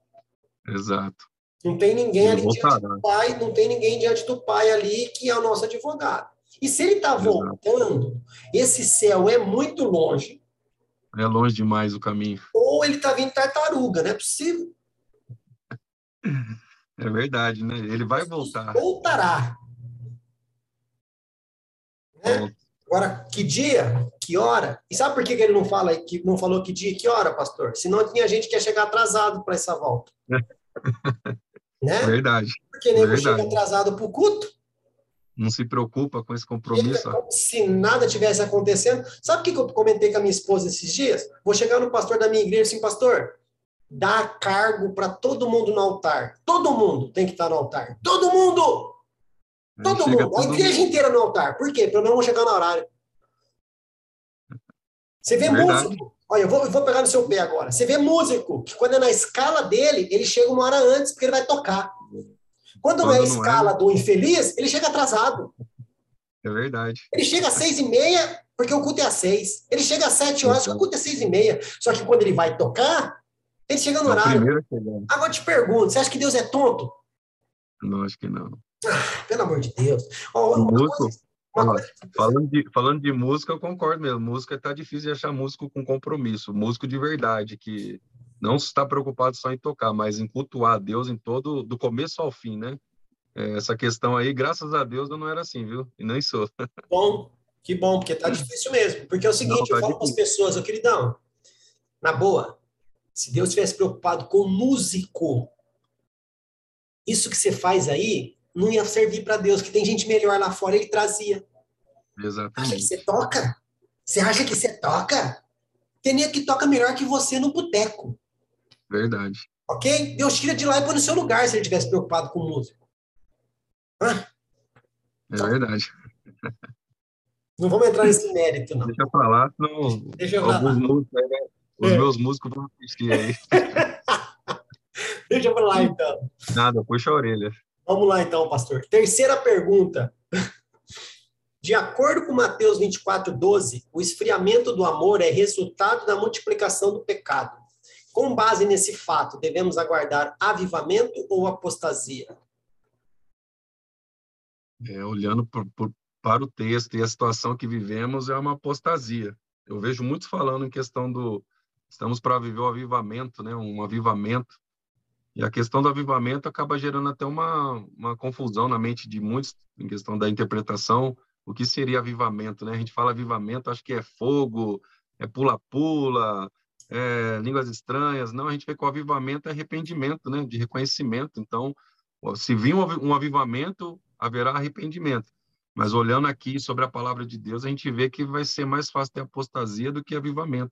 Exato. Não tem ninguém ali diante do pai, não tem ninguém diante do pai ali que é o nosso advogado. E se ele está voltando, esse céu é muito longe. É longe demais o caminho. Ou ele está vindo tartaruga, não é possível. [laughs] É verdade, né? Ele vai voltar. Voltará. Né? Agora, que dia? Que hora? E sabe por que ele não fala que não falou que dia e que hora, pastor? Senão tinha gente que ia chegar atrasado para essa volta. [laughs] né? Verdade. Porque nego chega atrasado para o culto não se preocupa com esse compromisso. Como se nada tivesse acontecendo. Sabe o que eu comentei com a minha esposa esses dias? Vou chegar no pastor da minha igreja assim, pastor, dá cargo para todo mundo no altar. Todo mundo tem que estar no altar. Todo mundo! Todo mundo. A igreja mundo. inteira no altar. Por quê? Para não chegar no horário. Você vê é músico. Olha, eu vou, eu vou pegar no seu pé agora. Você vê músico que quando é na escala dele, ele chega uma hora antes, porque ele vai tocar. Quando, Quando é a escala é... do infeliz, ele chega atrasado. É verdade. Ele chega às seis e meia, porque o culto é às seis. Ele chega às sete horas, porque o culto é às seis e meia. Só que quando ele vai tocar, ele chega no é horário. Agora eu te pergunto, você acha que Deus é tonto? Não, acho que não. Ah, pelo amor de Deus. Oh, falando, de, falando de música, eu concordo mesmo. Música está difícil de achar músico com compromisso. Músico de verdade, que não está preocupado só em tocar, mas em cultuar a Deus em todo, do começo ao fim, né? É, essa questão aí, graças a Deus, eu não era assim, viu? E nem sou. [laughs] Bom, que bom, porque tá difícil mesmo. Porque é o seguinte, não, tá eu falo para as pessoas, eu queridão, na boa, se Deus tivesse preocupado com músico, isso que você faz aí não ia servir para Deus, que tem gente melhor lá fora, ele trazia. Exatamente. Acha que você toca? Você acha que você toca? Tem nem que toca melhor que você no boteco. Verdade. Ok? Deus tira de lá e põe no seu lugar se ele tivesse preocupado com músico. Hã? É verdade. Não vamos entrar nesse mérito, não. Deixa eu falar, senão Deixa eu falar. Músicos, né? os é. meus músicos vão assistir aí. [laughs] Deixa eu lá, então. Nada, puxa a orelha. Vamos lá, então, pastor. Terceira pergunta. [laughs] De acordo com Mateus 24, 12, o esfriamento do amor é resultado da multiplicação do pecado. Com base nesse fato, devemos aguardar avivamento ou apostasia? É, olhando por, por, para o texto e a situação que vivemos, é uma apostasia. Eu vejo muitos falando em questão do estamos para viver o avivamento, né? Um avivamento. E a questão do avivamento acaba gerando até uma, uma confusão na mente de muitos em questão da interpretação. O que seria avivamento, né? A gente fala avivamento, acho que é fogo, é pula-pula, é, línguas estranhas. Não, a gente vê que o avivamento é arrependimento, né? De reconhecimento. Então, se vir um avivamento, haverá arrependimento. Mas olhando aqui sobre a palavra de Deus, a gente vê que vai ser mais fácil ter apostasia do que avivamento,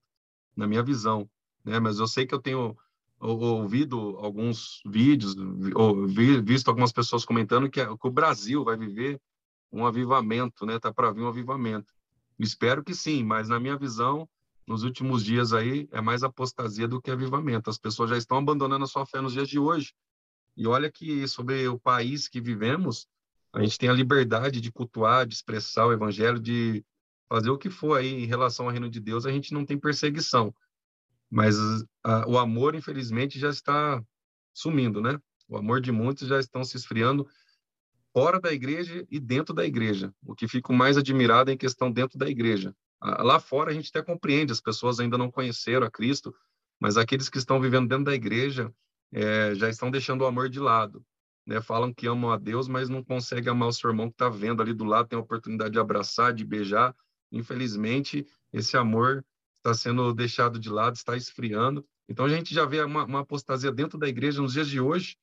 na minha visão. Né? Mas eu sei que eu tenho ouvido alguns vídeos, ou visto algumas pessoas comentando que, o Brasil vai viver um avivamento, né? Tá para vir um avivamento. Espero que sim, mas na minha visão, nos últimos dias aí é mais apostasia do que avivamento. As pessoas já estão abandonando a sua fé nos dias de hoje. E olha que sobre o país que vivemos, a gente tem a liberdade de cultuar, de expressar o evangelho, de fazer o que for aí em relação ao reino de Deus, a gente não tem perseguição. Mas a, o amor, infelizmente, já está sumindo, né? O amor de muitos já estão se esfriando fora da igreja e dentro da igreja. O que fico mais admirado é em questão dentro da igreja. Lá fora a gente até compreende, as pessoas ainda não conheceram a Cristo, mas aqueles que estão vivendo dentro da igreja é, já estão deixando o amor de lado. Né? Falam que amam a Deus, mas não conseguem amar o seu irmão que está vendo ali do lado, tem a oportunidade de abraçar, de beijar. Infelizmente, esse amor está sendo deixado de lado, está esfriando. Então a gente já vê uma, uma apostasia dentro da igreja nos dias de hoje.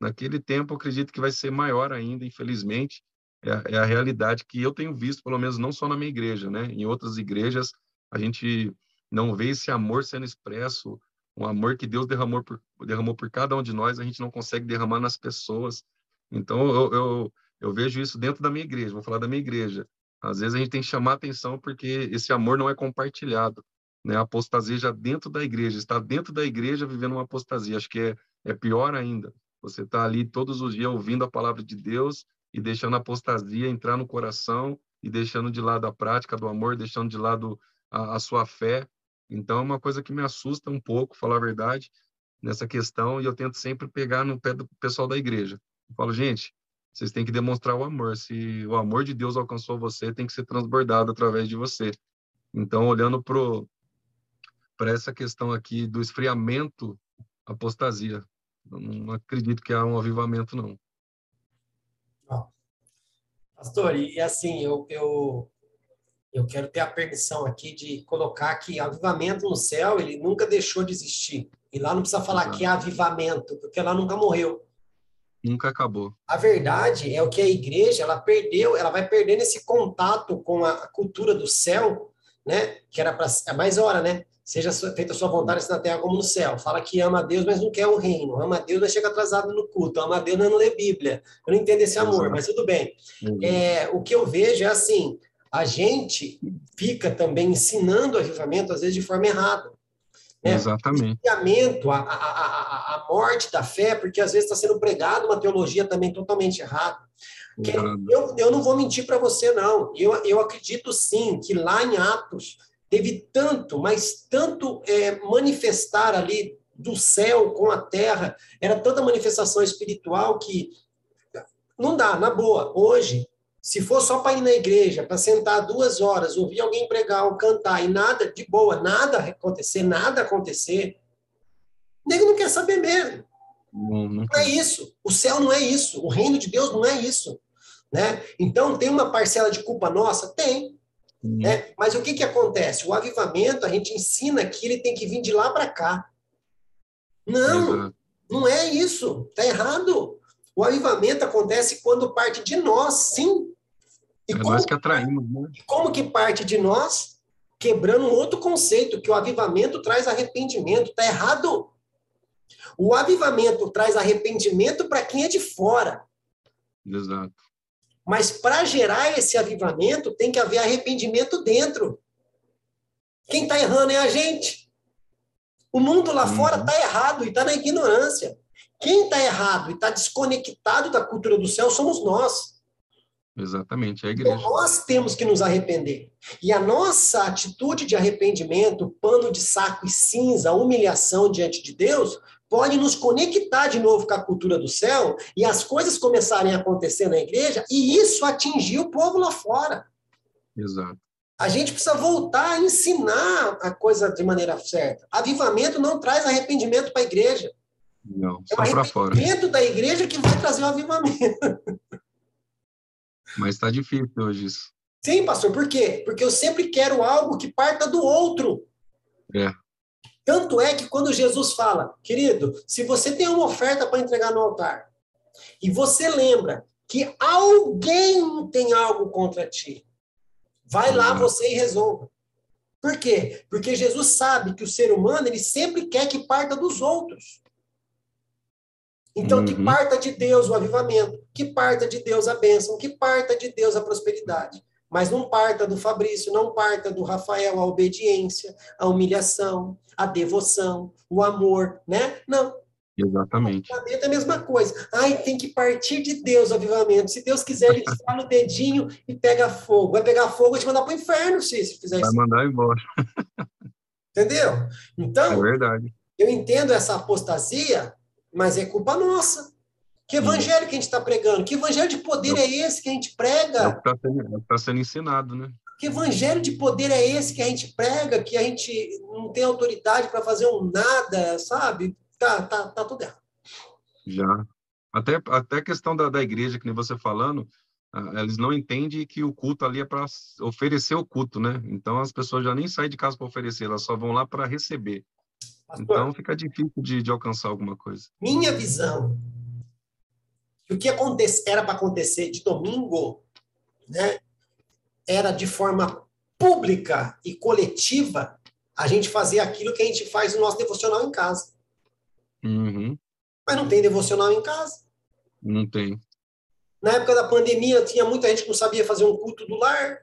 Naquele tempo, acredito que vai ser maior ainda, infelizmente. É, é, a realidade que eu tenho visto, pelo menos não só na minha igreja, né? Em outras igrejas, a gente não vê esse amor sendo expresso, um amor que Deus derramou por, derramou por cada um de nós, a gente não consegue derramar nas pessoas. Então, eu, eu, eu vejo isso dentro da minha igreja, vou falar da minha igreja. Às vezes a gente tem que chamar atenção porque esse amor não é compartilhado. Né? A apostasia já dentro da igreja, está dentro da igreja vivendo uma apostasia. Acho que é, é pior ainda. Você está ali todos os dias ouvindo a palavra de Deus e deixando a apostasia entrar no coração e deixando de lado a prática do amor, deixando de lado a, a sua fé. Então, é uma coisa que me assusta um pouco, falar a verdade, nessa questão, e eu tento sempre pegar no pé do pessoal da igreja. Eu falo, gente, vocês têm que demonstrar o amor. Se o amor de Deus alcançou você, tem que ser transbordado através de você. Então, olhando para essa questão aqui do esfriamento, apostasia. Eu não acredito que há um avivamento, não. Pastor, e assim, eu, eu, eu quero ter a permissão aqui de colocar que avivamento no céu, ele nunca deixou de existir. E lá não precisa falar Exato. que é avivamento, porque lá nunca morreu. Nunca acabou. A verdade é o que a igreja, ela perdeu, ela vai perdendo esse contato com a cultura do céu, né? Que era para é mais hora, né? Seja feita a sua vontade assim na terra como no céu. Fala que ama a Deus, mas não quer o reino. Ama a Deus, mas chega atrasado no culto. Ama a Deus, mas não lê Bíblia. Eu não entendo esse amor, mas tudo bem. Uhum. É, o que eu vejo é assim, a gente fica também ensinando o avivamento, às vezes, de forma errada. Né? Exatamente. O a, a, a, a morte da fé, porque às vezes está sendo pregado uma teologia também totalmente errada. Eu, eu não vou mentir para você, não. Eu, eu acredito sim que lá em Atos teve tanto, mas tanto é, manifestar ali do céu com a terra, era tanta manifestação espiritual que não dá, na boa. Hoje, se for só para ir na igreja, para sentar duas horas, ouvir alguém pregar ou cantar e nada, de boa, nada acontecer, nada acontecer, o nego não quer saber mesmo. Não, não é isso. O céu não é isso. O reino de Deus não é isso. Né? Então, tem uma parcela de culpa nossa? Tem. Uhum. Mas o que, que acontece? O avivamento, a gente ensina que ele tem que vir de lá para cá. Não, uhum. não é isso. Está errado. O avivamento acontece quando parte de nós, sim. E é como, nós que atraímos. Né? Como que parte de nós? Quebrando um outro conceito, que o avivamento traz arrependimento. Está errado. O avivamento traz arrependimento para quem é de fora. Exato. Mas para gerar esse avivamento, tem que haver arrependimento dentro. Quem está errando é a gente. O mundo lá uhum. fora está errado e está na ignorância. Quem está errado e está desconectado da cultura do céu somos nós. Exatamente, é a igreja. Então, nós temos que nos arrepender. E a nossa atitude de arrependimento, pano de saco e cinza, humilhação diante de Deus, pode nos conectar de novo com a cultura do céu e as coisas começarem a acontecer na igreja e isso atingir o povo lá fora. Exato. A gente precisa voltar a ensinar a coisa de maneira certa. Avivamento não traz arrependimento para a igreja. Não, é só para fora. Dentro da igreja que vai trazer o avivamento. Mas está difícil hoje isso. Sim, pastor, por quê? Porque eu sempre quero algo que parta do outro. É. Tanto é que quando Jesus fala, querido, se você tem uma oferta para entregar no altar e você lembra que alguém tem algo contra ti, vai lá você e resolva. Por quê? Porque Jesus sabe que o ser humano ele sempre quer que parta dos outros. Então, uhum. que parta de Deus o avivamento, que parta de Deus a bênção, que parta de Deus a prosperidade. Mas não parta do Fabrício, não parta do Rafael a obediência, a humilhação, a devoção, o amor, né? Não. Exatamente. Avivamento é a mesma coisa. Ai, tem que partir de Deus o avivamento. Se Deus quiser, ele [laughs] fala o dedinho e pega fogo. Vai pegar fogo e te mandar para o inferno se, se fizer Vai isso. Vai mandar embora. Entendeu? Então, é verdade. eu entendo essa apostasia, mas é culpa nossa. Que evangelho que a gente está pregando? Que evangelho de poder é esse que a gente prega? É o que está sendo, é tá sendo ensinado, né? Que evangelho de poder é esse que a gente prega, que a gente não tem autoridade para fazer um nada, sabe? Tá, tá, tá tudo errado. Já. Até, até a questão da, da igreja, que nem você falando, eles não entendem que o culto ali é para oferecer o culto, né? Então as pessoas já nem saem de casa para oferecer, elas só vão lá para receber. Pastor, então fica difícil de, de alcançar alguma coisa. Minha visão, o que era para acontecer de domingo, né? Era de forma pública e coletiva a gente fazer aquilo que a gente faz no nosso devocional em casa. Uhum. Mas não tem devocional em casa. Não tem. Na época da pandemia, tinha muita gente que não sabia fazer um culto do lar.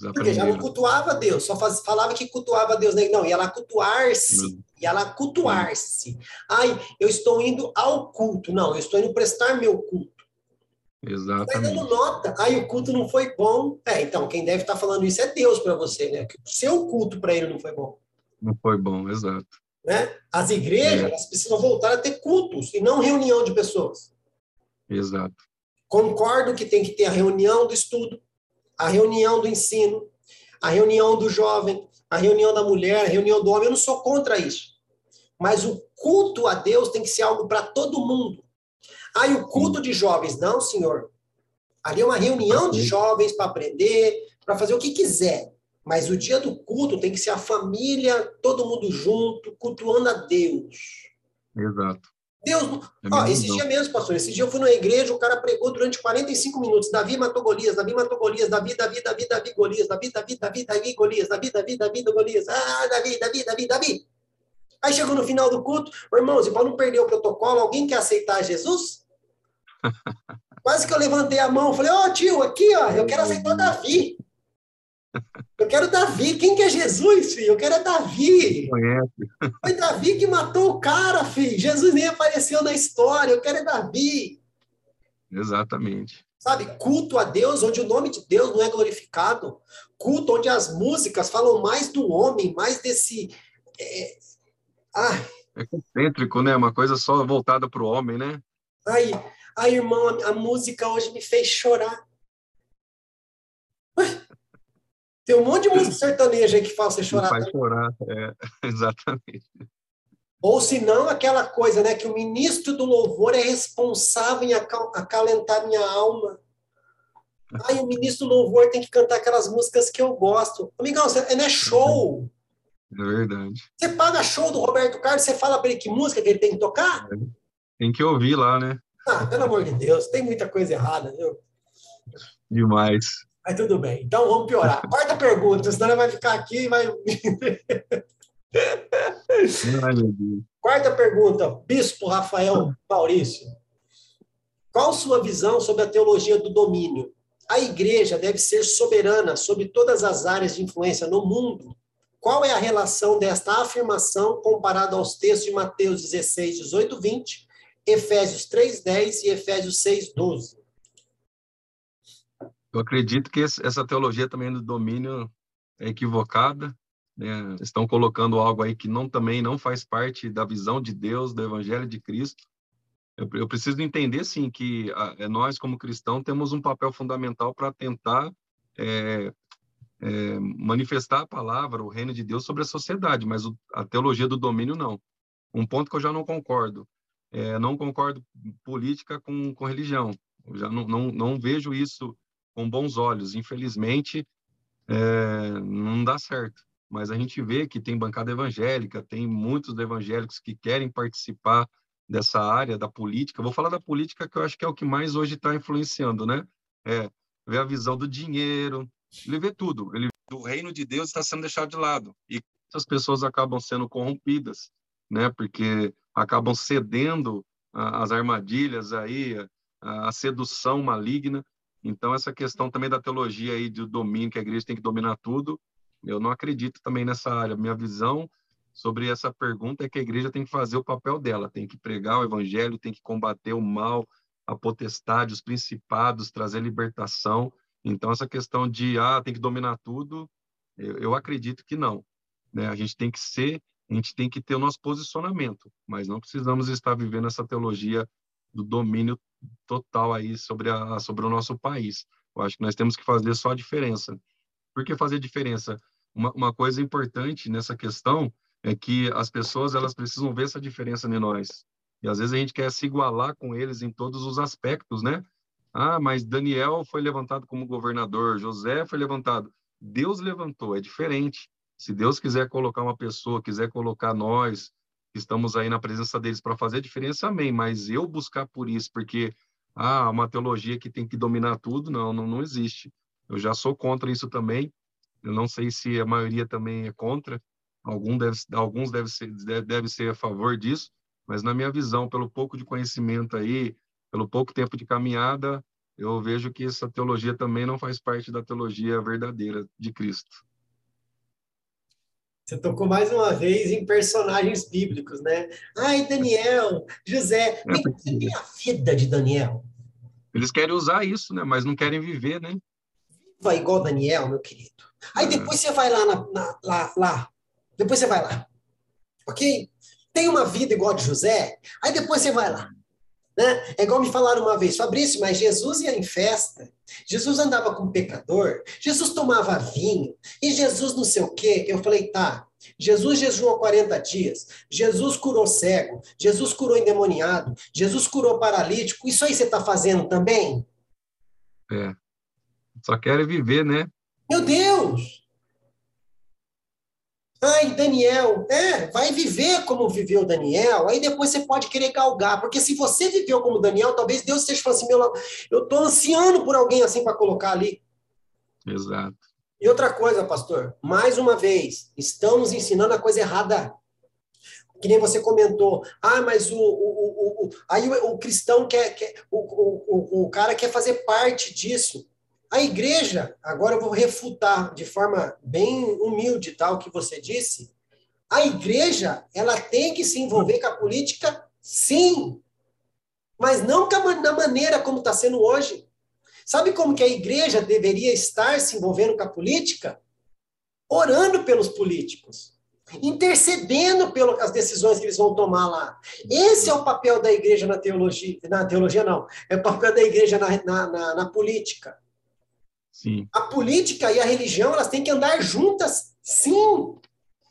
Porque já não cultuava Deus, só faz, falava que cultuava Deus. Né? Não, ia lá cultuar-se. Ia lá cultuar-se. Ai, eu estou indo ao culto. Não, eu estou indo prestar meu culto. Exatamente. Está dando nota. Ai, o culto não foi bom. É, então, quem deve estar falando isso é Deus para você, né? O seu culto para ele não foi bom. Não foi bom, exato. Né? As igrejas é. elas precisam voltar a ter cultos e não reunião de pessoas. Exato. Concordo que tem que ter a reunião do estudo, a reunião do ensino, a reunião do jovem, a reunião da mulher, a reunião do homem. Eu não sou contra isso. Mas o culto a Deus tem que ser algo para todo mundo. Ah, e o culto de jovens? Não, senhor. Ali é uma reunião de jovens para aprender, para fazer o que quiser. Mas o dia do culto tem que ser a família, todo mundo junto, cultuando a Deus. Exato. Deus. É ó, esse dia mesmo, pastor, esse dia eu fui na igreja, o cara pregou durante 45 minutos. Davi matou Golias, Davi matou Golias, Davi, Davi, Davi, Davi, Golias, Davi, Davi, Davi, Davi, Golias, Davi, Davi, Davi, Golias. Ah, Davi, Davi, Davi, Davi. Aí chegou no final do culto, irmãos, e para não perder o protocolo, alguém quer aceitar Jesus? Quase que eu levantei a mão, falei, ó oh, tio, aqui, ó, eu quero aceitar Davi. Eu quero Davi. Quem que é Jesus, filho? Eu quero é Davi. Foi Davi que matou o cara, filho. Jesus nem apareceu na história. Eu quero é Davi. Exatamente. Sabe, culto a Deus, onde o nome de Deus não é glorificado. Culto onde as músicas falam mais do homem, mais desse. É... Ai. É concêntrico, né? Uma coisa só voltada para o homem, né? Ai, ai, irmão, a música hoje me fez chorar. Tem um monte de música sertaneja aí que faz você chorar. Faz chorar, é, [laughs] exatamente. Ou se não, aquela coisa, né? Que o ministro do louvor é responsável em acalentar minha alma. Ai, o ministro do louvor tem que cantar aquelas músicas que eu gosto. Amigão, você, não é show. É verdade. Você paga show do Roberto Carlos, você fala para ele que música que ele tem que tocar? É. Tem que ouvir lá, né? Ah, pelo amor de Deus, tem muita coisa errada, viu? Demais. Mas tudo bem. Então vamos piorar. Quarta pergunta, senão ele vai ficar aqui e vai. Quarta pergunta, Bispo Rafael Maurício. Qual sua visão sobre a teologia do domínio? A igreja deve ser soberana sobre todas as áreas de influência no mundo. Qual é a relação desta afirmação comparada aos textos de Mateus 16, 18, 20, Efésios 3, 10 e Efésios 6, 12? Eu acredito que essa teologia também do domínio é equivocada. Né? Estão colocando algo aí que não também não faz parte da visão de Deus, do Evangelho de Cristo. Eu, eu preciso entender, sim, que a, é nós, como cristãos, temos um papel fundamental para tentar é, é, manifestar a palavra, o reino de Deus sobre a sociedade, mas o, a teologia do domínio não. Um ponto que eu já não concordo. É, não concordo política com, com religião. Eu já não, não, não vejo isso com bons olhos. Infelizmente, é, não dá certo. Mas a gente vê que tem bancada evangélica, tem muitos evangélicos que querem participar dessa área da política. Vou falar da política que eu acho que é o que mais hoje está influenciando, né? É ver a visão do dinheiro, ele vê tudo. Ele o reino de Deus está sendo deixado de lado e as pessoas acabam sendo corrompidas, né? Porque acabam cedendo às armadilhas aí, a sedução maligna então, essa questão também da teologia aí do domínio, que a igreja tem que dominar tudo, eu não acredito também nessa área. Minha visão sobre essa pergunta é que a igreja tem que fazer o papel dela, tem que pregar o evangelho, tem que combater o mal, a potestade, os principados, trazer libertação. Então, essa questão de, ah, tem que dominar tudo, eu, eu acredito que não. Né? A gente tem que ser, a gente tem que ter o nosso posicionamento, mas não precisamos estar vivendo essa teologia do domínio total aí sobre, a, sobre o nosso país. Eu acho que nós temos que fazer só a diferença. Por que fazer diferença? Uma, uma coisa importante nessa questão é que as pessoas elas precisam ver essa diferença em nós. E às vezes a gente quer se igualar com eles em todos os aspectos, né? Ah, mas Daniel foi levantado como governador, José foi levantado. Deus levantou, é diferente. Se Deus quiser colocar uma pessoa, quiser colocar nós, estamos aí na presença deles para fazer a diferença, amém. Mas eu buscar por isso, porque ah, uma teologia que tem que dominar tudo, não, não, não existe. Eu já sou contra isso também. Eu não sei se a maioria também é contra, Algum deve, alguns devem ser, deve, ser a favor disso, mas na minha visão, pelo pouco de conhecimento aí, pelo pouco tempo de caminhada, eu vejo que essa teologia também não faz parte da teologia verdadeira de Cristo. Você tocou mais uma vez em personagens bíblicos, né? Ai, Daniel, José. É porque... Você tem a vida de Daniel. Eles querem usar isso, né? Mas não querem viver, né? Vai igual Daniel, meu querido. Aí é. depois você vai lá, na, na, lá, lá depois você vai lá. Ok? Tem uma vida igual a de José, aí depois você vai lá. Né? É igual me falaram uma vez, Fabrício, mas Jesus ia em festa, Jesus andava com pecador, Jesus tomava vinho, e Jesus não sei o quê. Eu falei, tá, Jesus jejuou 40 dias, Jesus curou cego, Jesus curou endemoniado, Jesus curou paralítico, isso aí você está fazendo também? É, só querem viver, né? Meu Deus! Ai, Daniel, é, vai viver como viveu Daniel, aí depois você pode querer galgar, porque se você viveu como Daniel, talvez Deus esteja falando assim, meu, eu estou ansiando por alguém assim para colocar ali. Exato. E outra coisa, pastor, mais uma vez, estamos ensinando a coisa errada. Que nem você comentou, ah, mas o, o, o, o aí o, o, cristão quer, quer o, o, o cara quer fazer parte disso. A igreja, agora eu vou refutar de forma bem humilde tal que você disse. A igreja, ela tem que se envolver com a política, sim, mas não da maneira como está sendo hoje. Sabe como que a igreja deveria estar se envolvendo com a política? Orando pelos políticos, intercedendo pelas decisões que eles vão tomar lá. Esse é o papel da igreja na teologia, na teologia não, é o papel da igreja na, na, na, na política. Sim. A política e a religião, elas têm que andar juntas, sim,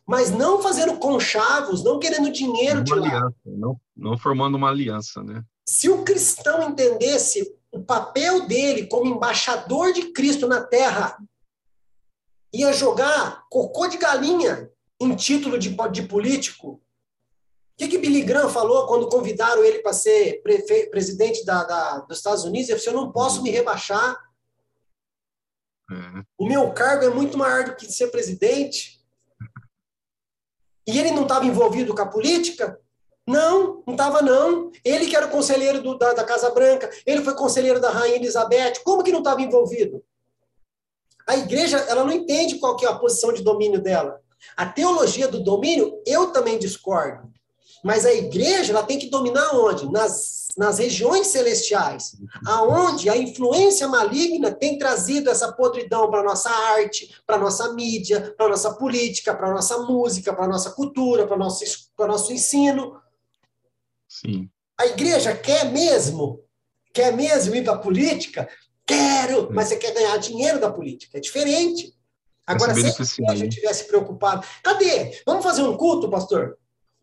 mas não fazendo conchavos, não querendo dinheiro de lá. Aliança, não, não formando uma aliança, né? Se o cristão entendesse o papel dele como embaixador de Cristo na terra, ia jogar cocô de galinha em título de, de político. O que, que Billy Graham falou quando convidaram ele para ser presidente da, da, dos Estados Unidos? Ele disse: Eu não posso me rebaixar O meu cargo é muito maior do que ser presidente. E ele não estava envolvido com a política? Não, não estava não. Ele que era o conselheiro do, da, da, Casa Branca, ele foi conselheiro da Rainha Elizabeth. Como que não estava envolvido? A igreja, ela não entende qual que é a posição de domínio dela. A teologia do domínio, eu também discordo. Mas a igreja, ela tem que dominar onde? Nas nas regiões celestiais, aonde a influência maligna tem trazido essa podridão para nossa arte, para nossa mídia, para nossa política, para nossa música, para nossa cultura, para nosso para nosso ensino. Sim. A igreja quer mesmo, quer mesmo ir para a política? Quero, mas você quer ganhar dinheiro da política, é diferente. Agora, se a igreja tivesse preocupado, cadê? Vamos fazer um culto, pastor?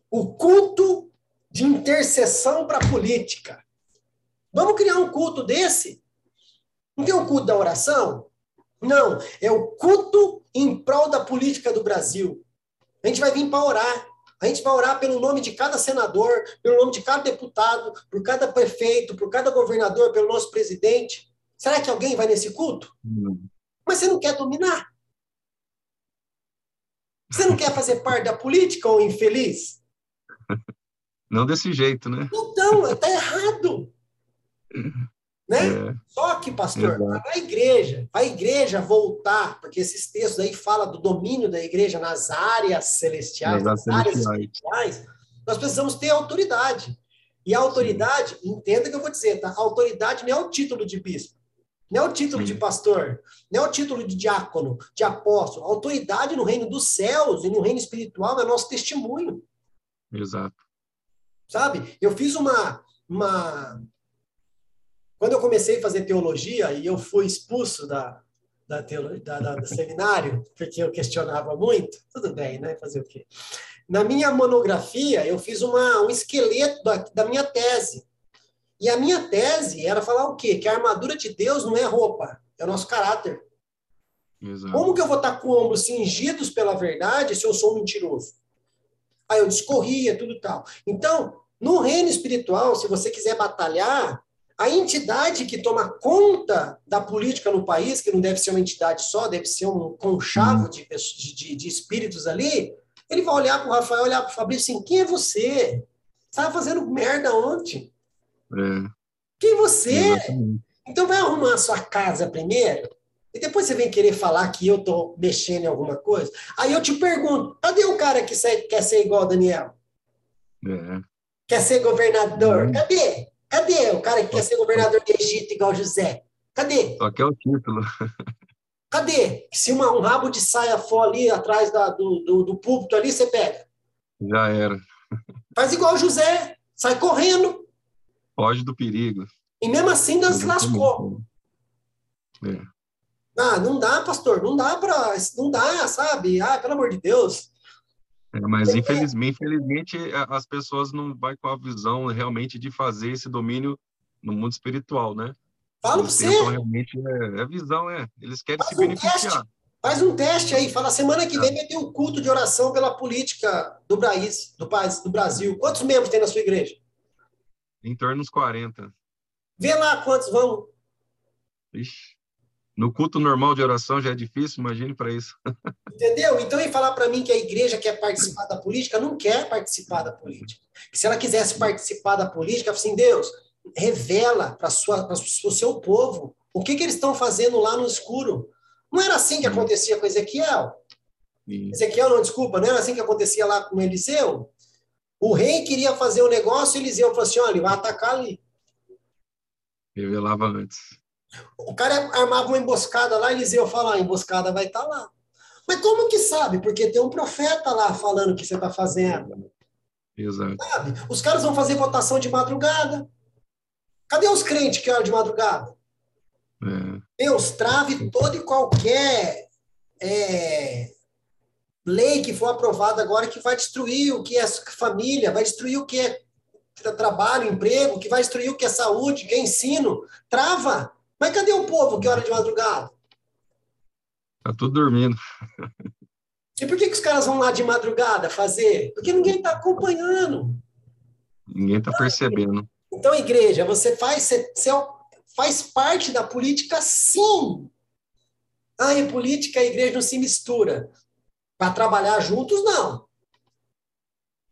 O culto de intercessão para a política. Vamos criar um culto desse? Não tem o um culto da oração? Não, é o culto em prol da política do Brasil. A gente vai vir para orar. A gente vai orar pelo nome de cada senador, pelo nome de cada deputado, por cada prefeito, por cada governador, pelo nosso presidente. Será que alguém vai nesse culto? Não. Mas você não quer dominar? Você não quer fazer parte da política, ou infeliz? [laughs] Não desse jeito, né? Então, está errado. [laughs] Né? É. Só que, pastor, para a igreja, para a igreja voltar, porque esses textos aí falam do domínio da igreja nas áreas celestiais, nas, nas áreas espirituais, nós precisamos ter autoridade. E a autoridade, Sim. entenda que eu vou dizer, tá? A autoridade não é o título de bispo, não é o título Sim. de pastor, não é o título de diácono, de apóstolo. A autoridade no reino dos céus e no reino espiritual é nosso testemunho. Exato. Sabe? Eu fiz uma, uma quando eu comecei a fazer teologia e eu fui expulso da, da, teolo, da, da do seminário, porque eu questionava muito, tudo bem, né? Fazer o quê? Na minha monografia, eu fiz uma, um esqueleto da, da minha tese. E a minha tese era falar o quê? Que a armadura de Deus não é roupa, é o nosso caráter. Exato. Como que eu vou estar com ombros cingidos pela verdade se eu sou mentiroso? Aí eu discorria, tudo tal. Então, no reino espiritual, se você quiser batalhar, a entidade que toma conta da política no país, que não deve ser uma entidade só, deve ser um conchavo de, de, de espíritos ali, ele vai olhar para o Rafael, olhar para o Fabrício assim: quem é você? Estava fazendo merda ontem. É. Quem é você? Exatamente. Então vai arrumar a sua casa primeiro, e depois você vem querer falar que eu estou mexendo em alguma coisa. Aí eu te pergunto: cadê o cara que quer ser igual a Daniel? É. Quer ser governador? Cadê? Cadê o cara que quer ser governador do Egito igual José? Cadê? Só que é o título. [laughs] Cadê? Se uma, um rabo de saia for ali atrás da, do, do, do púlpito ali, você pega. Já era. Faz igual José, sai correndo. Foge do perigo. E mesmo assim Deus se lascou. É. Ah, não dá, pastor, não dá para, não dá, sabe? Ah, pelo amor de Deus. É, mas infelizmente, infelizmente as pessoas não vai com a visão realmente de fazer esse domínio no mundo espiritual, né? Fala para você. realmente é, é, visão, é. Eles querem Faz se um beneficiar. Teste. Faz um teste aí, fala semana que vem vai ter um culto de oração pela política do país, do país, do Brasil. Quantos membros tem na sua igreja? Em torno dos 40. Vê lá quantos vão. Ixi. No culto normal de oração já é difícil, imagine para isso. [laughs] Entendeu? Então, em falar para mim que a igreja quer participar da política, não quer participar da política. Que se ela quisesse participar da política, assim, Deus, revela para o seu povo o que, que eles estão fazendo lá no escuro. Não era assim que acontecia com Ezequiel? Sim. Ezequiel, não, desculpa, não era assim que acontecia lá com Eliseu? O rei queria fazer o um negócio, Eliseu falou assim: olha, vai atacar ali. Revelava antes. O cara armava uma emboscada lá, Eliseu fala, a emboscada vai estar tá lá. Mas como que sabe? Porque tem um profeta lá falando o que você está fazendo. Exato. Sabe? Os caras vão fazer votação de madrugada. Cadê os crentes que olham de madrugada? É. Deus, trave toda e qualquer é, lei que for aprovada agora que vai destruir o que é família, vai destruir o que é trabalho, emprego, que vai destruir o que é saúde, que é ensino. Trava. Mas cadê o povo que hora de madrugada? Tá tudo dormindo. E por que, que os caras vão lá de madrugada fazer? Porque ninguém está acompanhando. Ninguém está percebendo. Então, igreja, você faz, você, você faz parte da política, sim. Ah, em política a igreja não se mistura. Para trabalhar juntos, não.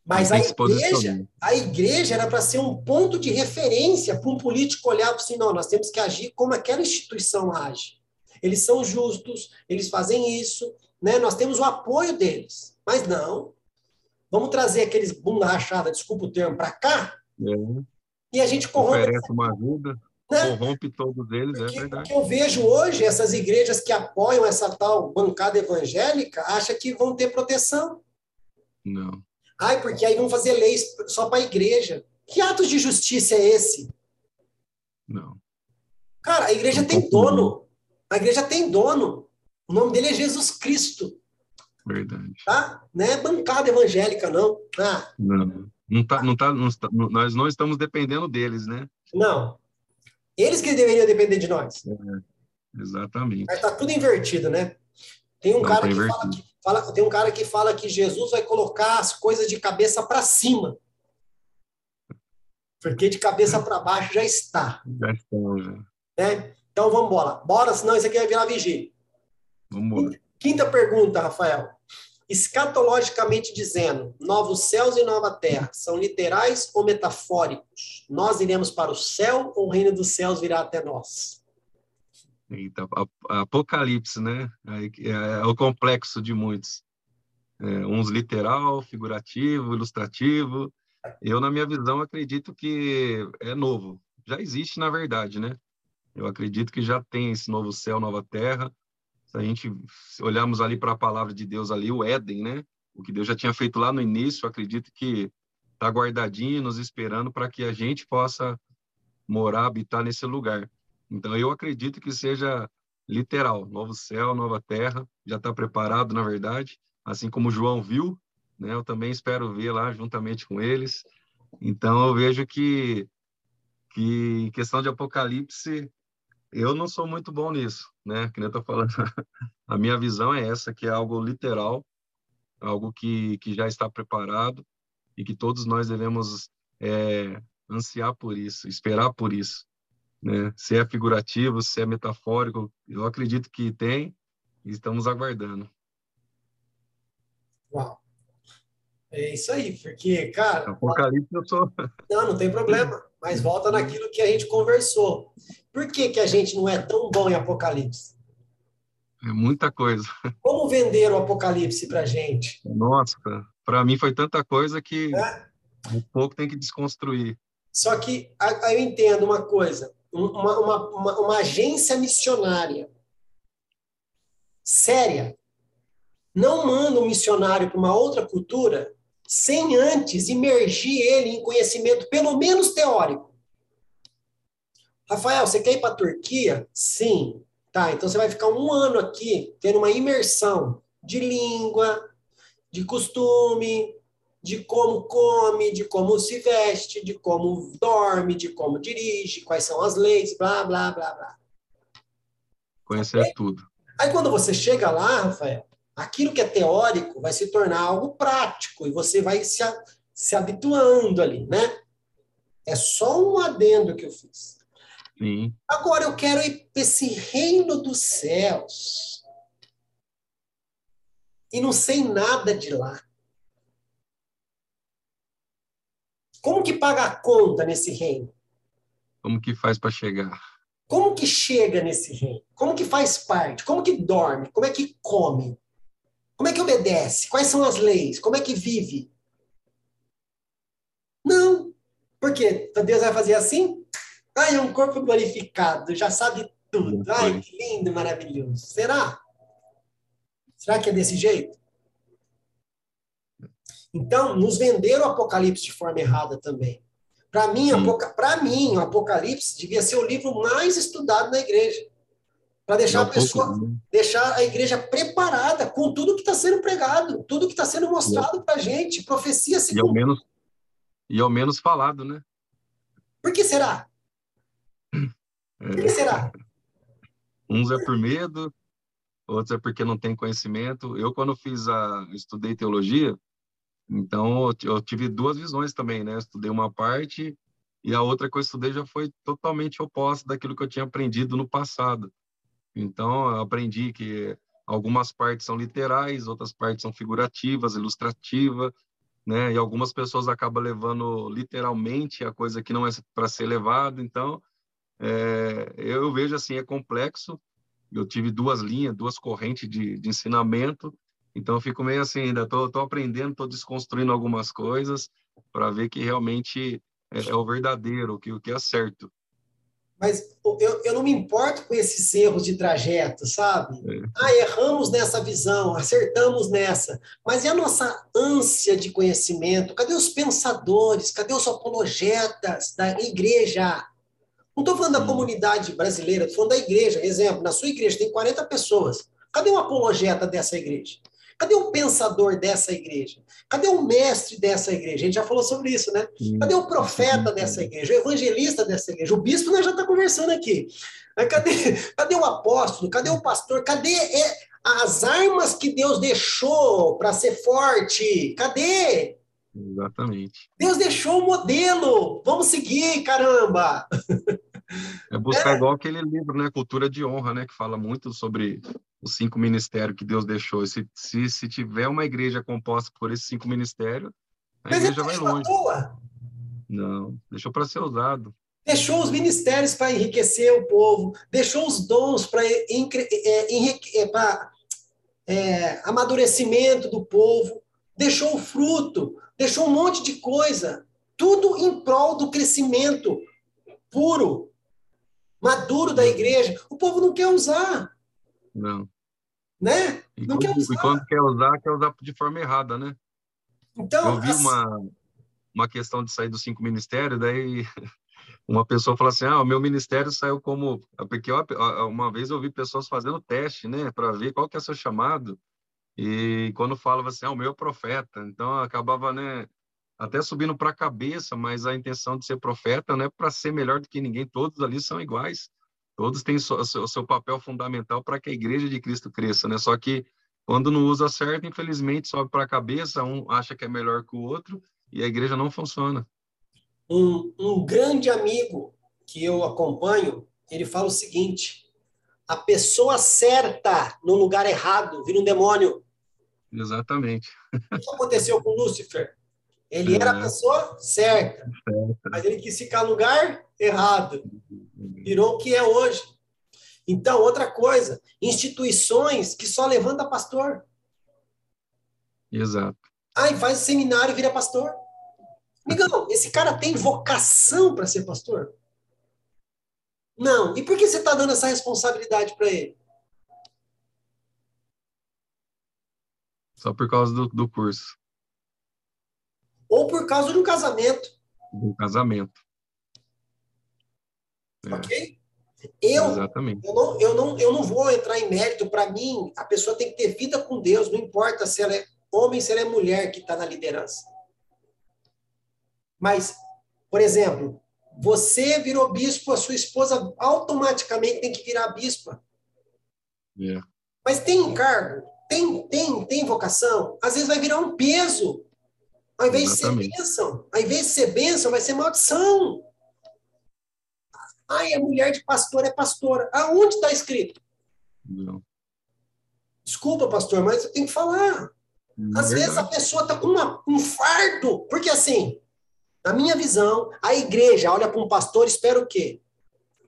Mas a igreja, a igreja era para ser um ponto de referência para um político olhar para assim, não, nós temos que agir como aquela instituição age. Eles são justos, eles fazem isso, né? nós temos o apoio deles. Mas não, vamos trazer aqueles bunda rachada, desculpa o termo, para cá, é. e a gente corrompe... Oferece uma ajuda, né? corrompe todos eles, Porque, é verdade. O que eu vejo hoje, essas igrejas que apoiam essa tal bancada evangélica, acham que vão ter proteção. Não. Ai, porque aí vão fazer leis só para a igreja. Que ato de justiça é esse? Não. Cara, a igreja tem dono. A igreja tem dono. O nome dele é Jesus Cristo. Verdade. Tá? Não é bancada evangélica, não. Ah. Não. Não tá, não tá, não está, nós não estamos dependendo deles, né? Não. Eles que deveriam depender de nós. É, exatamente. Mas tá tudo invertido, né? Tem um não, cara tá que fala que Fala, tem um cara que fala que Jesus vai colocar as coisas de cabeça para cima. Porque de cabeça para baixo já está. Já. Né? Então vamos embora. Bora, senão isso aqui vai virar vigília. Vamos embora. Quinta pergunta, Rafael. Escatologicamente dizendo, novos céus e nova terra são literais ou metafóricos? Nós iremos para o céu ou o reino dos céus virá até nós? Apocalipse, né? É, é o complexo de muitos. É, uns literal, figurativo, ilustrativo. Eu, na minha visão, acredito que é novo. Já existe, na verdade, né? Eu acredito que já tem esse novo céu, nova terra. Se a gente olharmos ali para a palavra de Deus ali, o Éden, né? O que Deus já tinha feito lá no início, acredito que está guardadinho, nos esperando para que a gente possa morar, habitar nesse lugar. Então, eu acredito que seja literal, novo céu, nova terra, já está preparado, na verdade, assim como João viu, né? Eu também espero ver lá juntamente com eles. Então, eu vejo que que em questão de Apocalipse, eu não sou muito bom nisso, né? Que nem eu tô falando. [laughs] A minha visão é essa, que é algo literal, algo que, que já está preparado e que todos nós devemos é, ansiar por isso, esperar por isso. Né? Se é figurativo, se é metafórico, eu acredito que tem e estamos aguardando. Uau! É isso aí, porque, cara. Apocalipse eu sou. [laughs] Não, não tem problema. Mas volta naquilo que a gente conversou. Por que, que a gente não é tão bom em Apocalipse? É muita coisa. [laughs] Como vender o Apocalipse para gente? Nossa, para mim foi tanta coisa que é? um pouco tem que desconstruir. Só que aí eu entendo uma coisa: uma, uma, uma, uma agência missionária séria não manda um missionário para uma outra cultura sem antes imergir ele em conhecimento, pelo menos teórico. Rafael, você quer ir para a Turquia? Sim. Tá, então você vai ficar um ano aqui tendo uma imersão de língua, de costume, de como come, de como se veste, de como dorme, de como dirige, quais são as leis, blá, blá, blá, blá. Conhecer okay? tudo. Aí quando você chega lá, Rafael, aquilo que é teórico vai se tornar algo prático e você vai se, se habituando ali, né? É só um adendo que eu fiz. Sim. Agora eu quero ir para esse reino dos céus. E não sei nada de lá. Como que paga a conta nesse reino? Como que faz para chegar? Como que chega nesse reino? Como que faz parte? Como que dorme? Como é que come? Como é que obedece? Quais são as leis? Como é que vive? Não. Por quê? Então Deus vai fazer assim? Ai, é um corpo glorificado, já sabe tudo. Ai, que lindo, maravilhoso. Será? Será que é desse jeito? Então, nos venderam o Apocalipse de forma errada também. Para mim, para mim, o Apocalipse devia ser o livro mais estudado na igreja para deixar a pessoa, deixar a igreja preparada com tudo que está sendo pregado, tudo que está sendo mostrado para a gente, profecia se e ao menos e ao menos falado, né? Por que será? Por que será? Uns é por medo, outros é porque não tem conhecimento. Eu quando fiz a estudei teologia, então eu tive duas visões também, né? Estudei uma parte e a outra que eu estudei já foi totalmente oposta daquilo que eu tinha aprendido no passado. Então, eu aprendi que algumas partes são literais, outras partes são figurativas, ilustrativas, né? E algumas pessoas acabam levando literalmente a coisa que não é para ser levado. Então, é, eu vejo assim, é complexo. Eu tive duas linhas, duas correntes de, de ensinamento. Então, eu fico meio assim, ainda estou aprendendo, estou desconstruindo algumas coisas para ver que realmente é, é, o verdadeiro, que o que é certo. Mas eu, eu não me importo com esses erros de trajeto, sabe? É. Ah, erramos nessa visão, acertamos nessa. Mas e a nossa ânsia de conhecimento? Cadê os pensadores? Cadê os apologetas da igreja? Não estou falando da comunidade brasileira, estou falando da igreja. Exemplo, na sua igreja tem 40 pessoas. Cadê um apologeta dessa igreja? Cadê o pensador dessa igreja? Cadê o mestre dessa igreja? A gente já falou sobre isso, né? Cadê o profeta dessa igreja? O evangelista dessa igreja? O bispo nós já está conversando aqui. Cadê, [laughs] cadê o apóstolo? Cadê o pastor? Cadê é, as armas que Deus deixou para ser forte? Cadê? Exatamente. Deus deixou o modelo. Vamos seguir, caramba! [laughs] É buscar é. igual aquele livro, né? Cultura de Honra, né? Que fala muito sobre os cinco ministérios que Deus deixou. Se, se, se tiver uma igreja composta por esses cinco ministérios, a Mas igreja vai longe. Toa. Não, deixou para ser usado. Deixou os ministérios para enriquecer o povo, deixou os dons para é, é, é, amadurecimento do povo, deixou o fruto, deixou um monte de coisa, tudo em prol do crescimento puro, maduro da igreja. O povo não quer usar. Não. Né? Não quer usar. E quando quer usar, quer usar de forma errada, né? Então, eu vi assim... uma, uma questão de sair dos cinco ministérios, daí [laughs] uma pessoa falou assim: ah, o meu ministério saiu como. Porque eu, uma vez eu vi pessoas fazendo teste, né, para ver qual que é o seu chamado. E quando falava assim, ah, o meu é profeta. Então acabava, né, até subindo para a cabeça, mas a intenção de ser profeta não é para ser melhor do que ninguém, todos ali são iguais. Todos têm o seu, seu papel fundamental para que a igreja de Cristo cresça, né? Só que quando não usa certo, infelizmente, sobe para a cabeça, um acha que é melhor que o outro e a igreja não funciona. Um, um grande amigo que eu acompanho, ele fala o seguinte: a pessoa certa no lugar errado vira um demônio. Exatamente. O que aconteceu com Lúcifer? Ele era a pessoa certa, mas ele quis ficar no lugar errado. Virou o que é hoje. Então, outra coisa, instituições que só levanta pastor. Exato. Aí faz seminário e vira pastor. Amigão, esse cara tem vocação para ser pastor? Não. E por que você está dando essa responsabilidade para ele? Só por causa do, do curso. Ou por causa de um casamento. Um casamento. É. Ok? Eu, Exatamente. Eu não, eu, não, eu não vou entrar em mérito. Para mim, a pessoa tem que ter vida com Deus, não importa se ela é homem, se ela é mulher que está na liderança. Mas, por exemplo, você virou bispo, a sua esposa automaticamente tem que virar bispa. Yeah. É. Mas tem encargo, tem, tem, tem vocação, às vezes vai virar um peso. Ao invés Exatamente. de ser bênção, ao invés de ser bênção, vai ser maldição. Ai, a mulher de pastor é pastora. Aonde está escrito? Não. Desculpa, pastor, mas eu tenho que falar. Não Às vezes a pessoa está com uma, um fardo. Porque assim, na minha visão, a igreja olha para um pastor e espera o quê?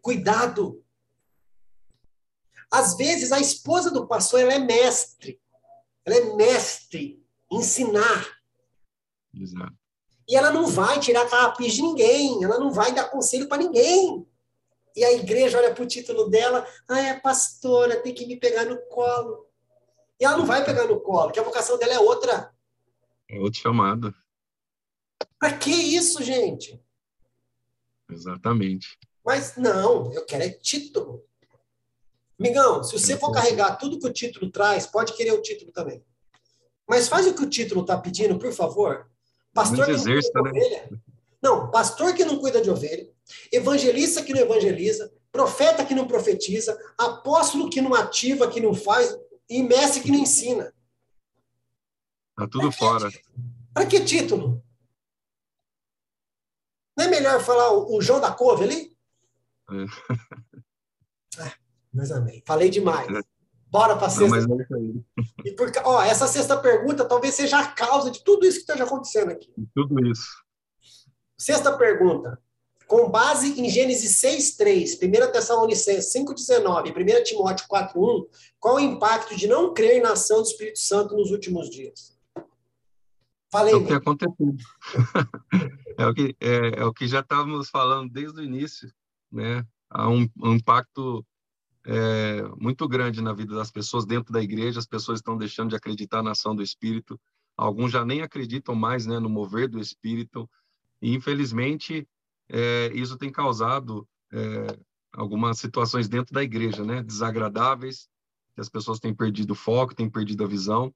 Cuidado. Às vezes a esposa do pastor ela é mestre. Ela é mestre em ensinar. Exato. E ela não vai tirar carrapiz de ninguém, ela não vai dar conselho para ninguém. E a igreja olha para o título dela, ah, é pastora, tem que me pegar no colo. E ela não vai pegar no colo, que a vocação dela é outra. É outro chamado. Para que isso, gente? Exatamente. Mas não, eu quero é título. Migão, se você for carregar tudo que o título traz, pode querer o título também. Mas faz o que o título está pedindo, por favor. Pastor que não cuida de né? ovelha. Não, pastor que não cuida de ovelha, evangelista que não evangeliza, profeta que não profetiza, apóstolo que não ativa, que não faz, e mestre que não ensina. Tá tudo fora. Para que título? Não é melhor falar o, o João da Couve ali? É. Ah, mas amém. Falei demais. É. Bora para a sexta. Não, é e por, ó, essa sexta pergunta talvez seja a causa de tudo isso que esteja acontecendo aqui. Tudo isso. Sexta pergunta. Com base em Gênesis 6.3, 1 Tessalonicenses 5.19 e 1 Timóteo 4.1, qual o impacto de não crer na ação do Espírito Santo nos últimos dias? Falei. É o que aconteceu. [laughs] é, o que, é, é, o que já estávamos falando desde o início, né? Há um, um impacto é, muito grande na vida das pessoas dentro da igreja. As pessoas estão deixando de acreditar na ação do Espírito. Alguns já nem acreditam mais, né, no mover do Espírito. E infelizmente é, isso tem causado é, algumas situações dentro da igreja, né, desagradáveis. Que as pessoas têm perdido o foco, têm perdido a visão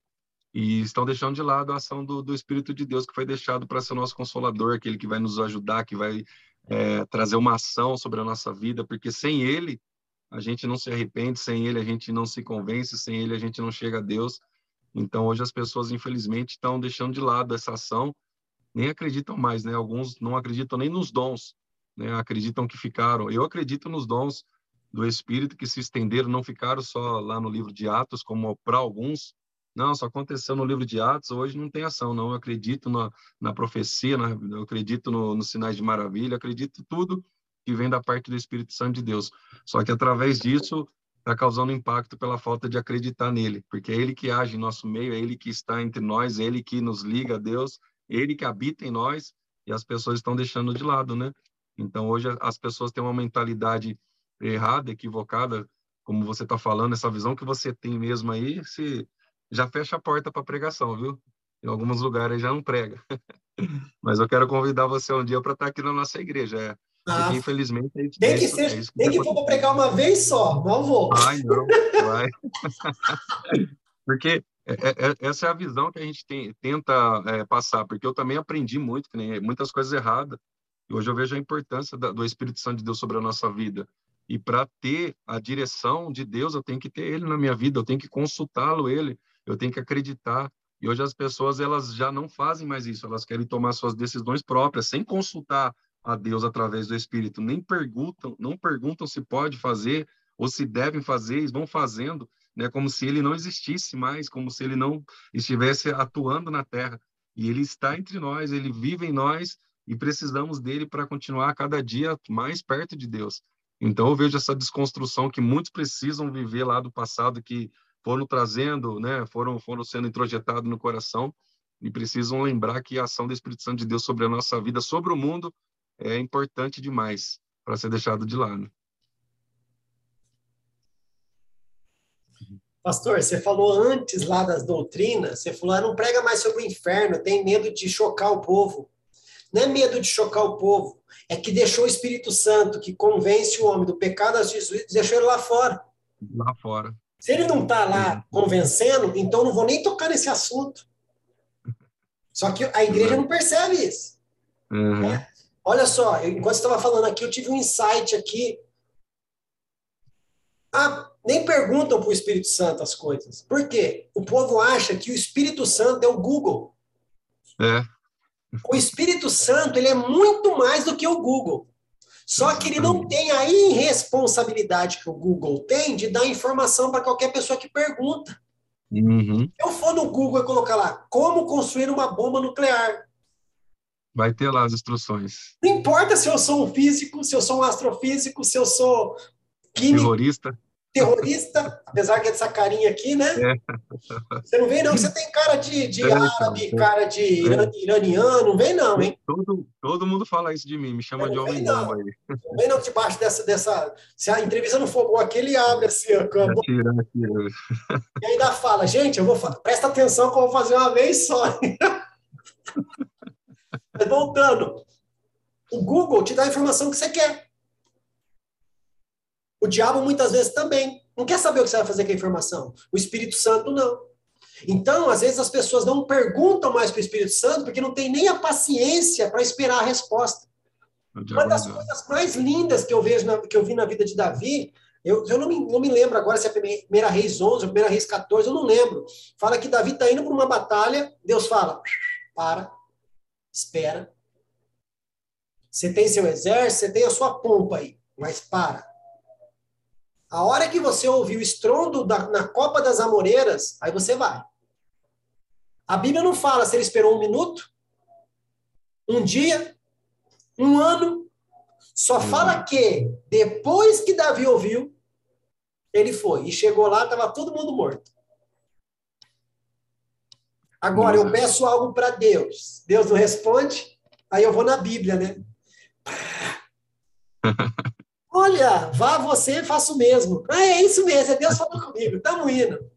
e estão deixando de lado a ação do, do Espírito de Deus que foi deixado para ser nosso consolador, aquele que vai nos ajudar, que vai é, trazer uma ação sobre a nossa vida, porque sem Ele a gente não se arrepende, sem Ele a gente não se convence, sem Ele a gente não chega a Deus. Então hoje as pessoas infelizmente estão deixando de lado essa ação, nem acreditam mais, né? Alguns não acreditam nem nos dons, né, acreditam que ficaram. Eu acredito nos dons do Espírito que se estenderam, não ficaram só lá no livro de Atos, como para alguns. Não, só aconteceu no livro de Atos, hoje não tem ação, não. Eu acredito na, na profecia, na, eu acredito nos no sinais de maravilha, acredito tudo que vem da parte do Espírito Santo de Deus. Só que através disso está causando impacto pela falta de acreditar nele, porque é ele que age em nosso meio, é ele que está entre nós, é ele que nos liga a Deus, é ele que habita em nós e as pessoas estão deixando de lado, né? Então hoje as pessoas têm uma mentalidade errada, equivocada, como você está falando, essa visão que você tem mesmo aí, se já fecha a porta para pregação, viu? Em alguns lugares já não prega. [laughs] Mas eu quero convidar você um dia para estar aqui na nossa igreja. É, porque, infelizmente, é isso, tem que, ser, é isso que tem que for para pregar uma vez só, não vou. Ai, não, vai. [laughs] porque é, é, é, essa é a visão que a gente tem, tenta é, passar, porque eu também aprendi muito, muitas coisas erradas, e hoje eu vejo a importância da, do Espírito Santo de Deus sobre a nossa vida. E para ter a direção de Deus, eu tenho que ter Ele na minha vida, eu tenho que consultá-lo, Ele, eu tenho que acreditar. E hoje as pessoas elas já não fazem mais isso, elas querem tomar suas decisões próprias, sem consultar a Deus através do Espírito, nem perguntam, não perguntam se pode fazer ou se devem fazer, eles vão fazendo, né, como se ele não existisse mais, como se ele não estivesse atuando na terra. E ele está entre nós, ele vive em nós e precisamos dele para continuar cada dia mais perto de Deus. Então eu vejo essa desconstrução que muitos precisam viver lá do passado que foram trazendo, né, foram foram sendo introjetados no coração e precisam lembrar que a ação do Espírito Santo de Deus sobre a nossa vida, sobre o mundo, é importante demais para ser deixado de lado. Pastor, você falou antes lá das doutrinas, você falou, ah, não prega mais sobre o inferno, tem medo de chocar o povo. Não é medo de chocar o povo, é que deixou o Espírito Santo, que convence o homem do pecado das Jesus, deixou ele lá fora. Lá fora. Se ele não está lá convencendo, então não vou nem tocar nesse assunto. Só que a igreja não percebe isso. Uhum. Né? Olha só, enquanto você estava falando aqui, eu tive um insight aqui. Ah, nem perguntam para o Espírito Santo as coisas. Por quê? O povo acha que o Espírito Santo é o Google. É. O Espírito Santo ele é muito mais do que o Google. Só que ele não tem a irresponsabilidade que o Google tem de dar informação para qualquer pessoa que pergunta. Uhum. Eu for no Google e colocar lá como construir uma bomba nuclear, Vai ter lá as instruções. Não importa se eu sou um físico, se eu sou um astrofísico, se eu sou químico. Terrorista. Terrorista, apesar que é dessa carinha aqui, né? É. Você não vem, não. Você tem cara de, de é, árabe, cara de iraniano. Não vem, não, hein? Todo, todo mundo fala isso de mim, me chama de homem bomba aí. Não vem, não, debaixo dessa, dessa. Se a entrevista não for boa aqui, ele abre assim, ó. Atira, atira. E ainda fala, gente, eu vou falar, presta atenção que eu vou fazer uma vez só. Mas voltando, o Google te dá a informação que você quer. O diabo muitas vezes também não quer saber o que você vai fazer com a informação. O Espírito Santo não. Então, às vezes as pessoas não perguntam mais para o Espírito Santo porque não tem nem a paciência para esperar a resposta. Uma das coisas mais lindas que eu vejo na, que eu vi na vida de Davi, eu, eu não, me, não me lembro agora se é a primeira Reis 11 ou primeira Reis 14, eu não lembro. Fala que Davi está indo para uma batalha, Deus fala: para, espera. Você tem seu exército, você tem a sua pompa aí, mas para. A hora que você ouvir o estrondo da, na copa das amoreiras, aí você vai. A Bíblia não fala se ele esperou um minuto, um dia, um ano. Só uhum. fala que depois que Davi ouviu, ele foi. E chegou lá, estava todo mundo morto. Agora, eu peço algo para Deus. Deus não responde, aí eu vou na Bíblia, né? [laughs] Olha, vá você, faça o mesmo. Ah, é isso mesmo, é Deus falando comigo, estamos indo.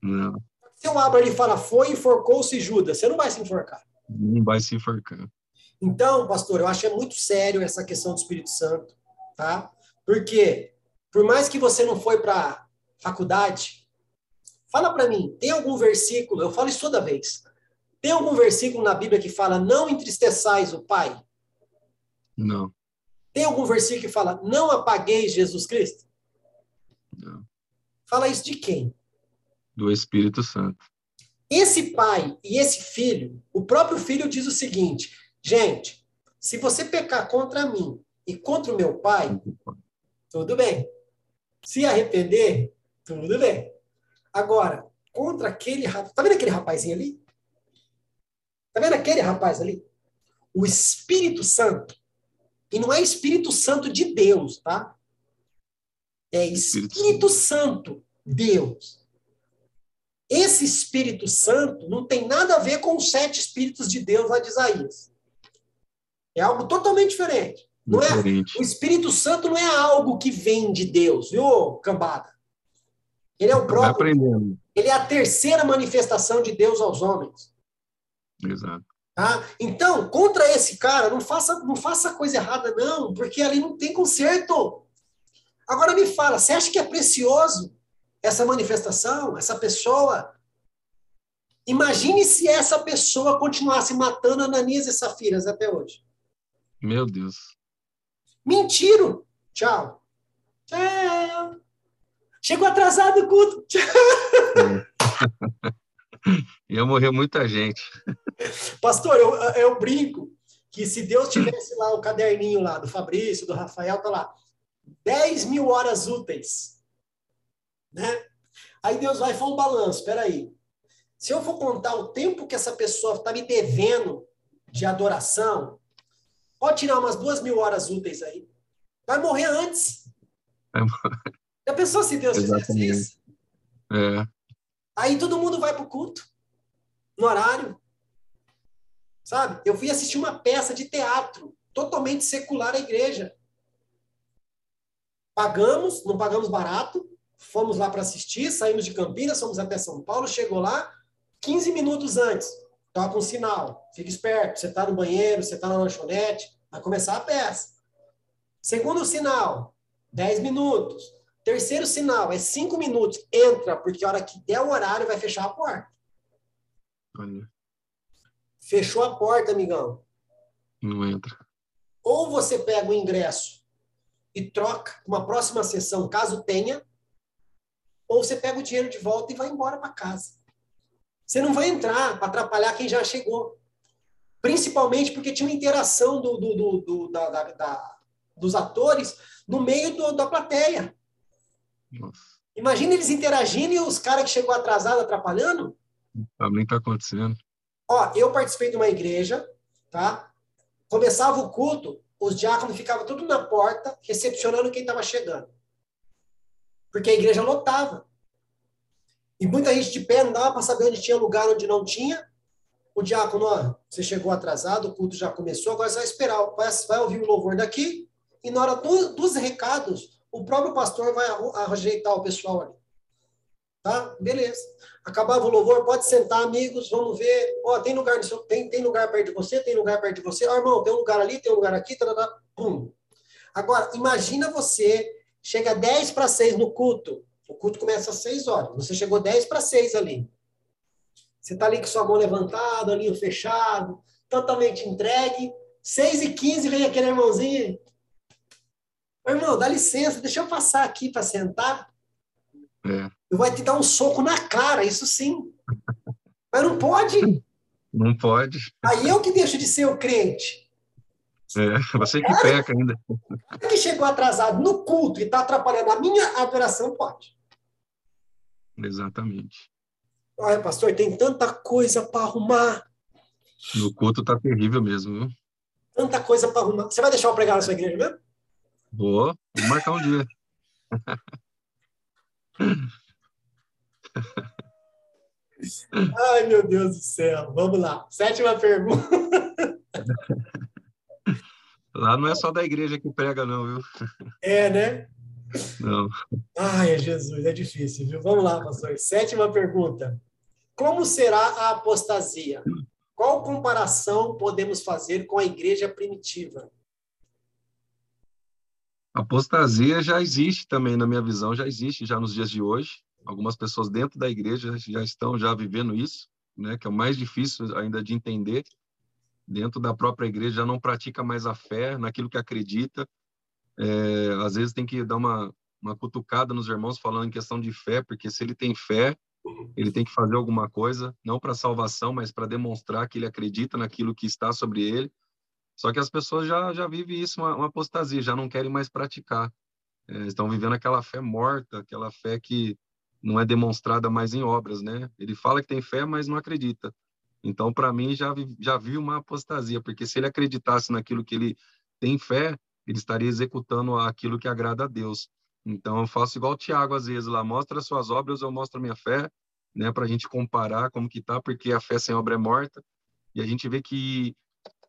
Não. Se eu abro ali e fala, foi, enforcou-se Judas, você não vai se enforcar. Não vai se enforcar. Então, pastor, eu acho é muito sério essa questão do Espírito Santo, tá? Porque, por mais que você não foi para faculdade, Fala para mim, tem algum versículo, eu falo isso toda vez. Tem algum versículo na Bíblia que fala não entristeçais o Pai? Não. Tem algum versículo que fala não apagueis Jesus Cristo? Não. Fala isso de quem? Do Espírito Santo. Esse pai e esse filho, o próprio filho diz o seguinte: gente, Se você pecar contra mim e contra o meu pai, tudo bem. Se arrepender, tudo bem. Agora, contra aquele rapaz. Tá vendo aquele rapazinho ali? Tá vendo aquele rapaz ali? O Espírito Santo. E não é Espírito Santo de Deus, tá? É Espírito Santo, Deus. Esse Espírito Santo não tem nada a ver com os sete Espíritos de Deus lá de Isaías. É algo totalmente diferente. Não é, o Espírito Santo não é algo que vem de Deus, viu, cambada? Ele é o próprio. Ele é a terceira manifestação de Deus aos homens. Exato. Tá? Então, contra esse cara, não faça, não faça coisa errada, não, porque ali não tem conserto. Agora me fala, você acha que é precioso essa manifestação, essa pessoa? Imagine se essa pessoa continuasse matando Ananias e Safiras até hoje. Meu Deus. Mentiro. Tchau. Tchau. Chegou atrasado o culto. [laughs] Ia morrer muita gente. Pastor, eu, eu brinco que se Deus tivesse lá o caderninho lá do Fabrício, do Rafael, tá lá, 10 mil horas úteis, né? Aí Deus vai e faz um balanço, espera aí. Se eu for contar o tempo que essa pessoa está me devendo de adoração, pode tirar umas duas mil horas úteis aí. Vai morrer antes. É. Já pensou se Deus Exatamente. fizesse isso? É. Aí todo mundo vai para o culto, no horário. Sabe? Eu fui assistir uma peça de teatro, totalmente secular à igreja. Pagamos, não pagamos barato, fomos lá para assistir, saímos de Campinas, fomos até São Paulo, chegou lá 15 minutos antes. Toca um sinal, fica esperto, você está no banheiro, você está na lanchonete, vai começar a peça. Segundo sinal, 10 minutos. Terceiro sinal, é 5 minutos. Entra, porque a hora que der o horário vai fechar a porta. Olha. Fechou a porta, amigão. Não entra. Ou você pega o ingresso e troca uma próxima sessão, caso tenha, ou você pega o dinheiro de volta e vai embora para casa. Você não vai entrar para atrapalhar quem já chegou. Principalmente porque tinha uma interação do, do, do, do da, da, da, dos atores no meio da plateia. Nossa. Imagina eles interagindo e os caras que chegou atrasado atrapalhando. Também está acontecendo. Ó, eu participei de uma igreja, tá? Começava o culto, os diáconos ficavam tudo na porta, recepcionando quem estava chegando. Porque a igreja lotava. E muita gente de pé, não dava para saber onde tinha lugar, onde não tinha. O diácono, ó, você chegou atrasado, o culto já começou, agora você vai esperar, vai, vai ouvir o louvor daqui, e na hora do, dos recados, o próprio pastor vai ajeitar o pessoal ali. Tá? Beleza. Acabava o louvor, pode sentar, amigos, vamos ver. Ó, tem lugar, tem, tem lugar perto de você, tem lugar perto de você. Ó, irmão, tem um lugar ali, tem um lugar aqui, tá. pum. Agora, imagina você, chega 10 para 6 no culto. O culto começa às 6 horas. Você chegou 10 para 6 ali. Você tá ali com sua mão levantada, olhinho fechado, totalmente entregue. 6 e 15 vem aquele irmãozinho. Irmão, dá licença, deixa eu passar aqui para sentar. É. Eu vou te dar um soco na cara, isso sim. Mas não pode. Não pode. Aí eu que deixo de ser o crente. É, você que cara, peca ainda. que chegou atrasado no culto e está atrapalhando a minha adoração, pode. Exatamente. Olha, pastor, tem tanta coisa para arrumar. No culto tá terrível mesmo, viu? Tanta coisa para arrumar. Você vai deixar eu pregar na sua igreja mesmo? Vou, vou marcar um dia. Ai, meu Deus do céu. Vamos lá. Sétima pergunta. Lá não é só da igreja que prega, não, viu? É, né? Não. Ai, Jesus, é difícil, viu? Vamos lá, pastor. Sétima pergunta. Como será a apostasia? Qual comparação podemos fazer com a igreja primitiva? Apostasia já existe também, na minha visão, já existe já nos dias de hoje. Algumas pessoas dentro da igreja já estão já vivendo isso, né? Que é o mais difícil ainda de entender. Dentro da própria igreja já não pratica mais a fé naquilo que acredita. É, às vezes tem que dar uma uma cutucada nos irmãos falando em questão de fé, porque se ele tem fé, ele tem que fazer alguma coisa, não para salvação, mas para demonstrar que ele acredita naquilo que está sobre ele Só que as pessoas já, já vivem isso, uma, uma apostasia, já não querem mais praticar. É, estão vivendo aquela fé morta, aquela fé que não é demonstrada mais em obras, né? Ele fala que tem fé, mas não acredita. Então, para mim, já, já vi uma apostasia, porque se ele acreditasse naquilo que ele tem fé, ele estaria executando aquilo que agrada a Deus. Então, eu faço igual o Tiago, às vezes, lá, mostra as suas obras, eu mostro a minha fé, né, para a gente comparar como que tá, porque a fé sem obra é morta. E a gente vê que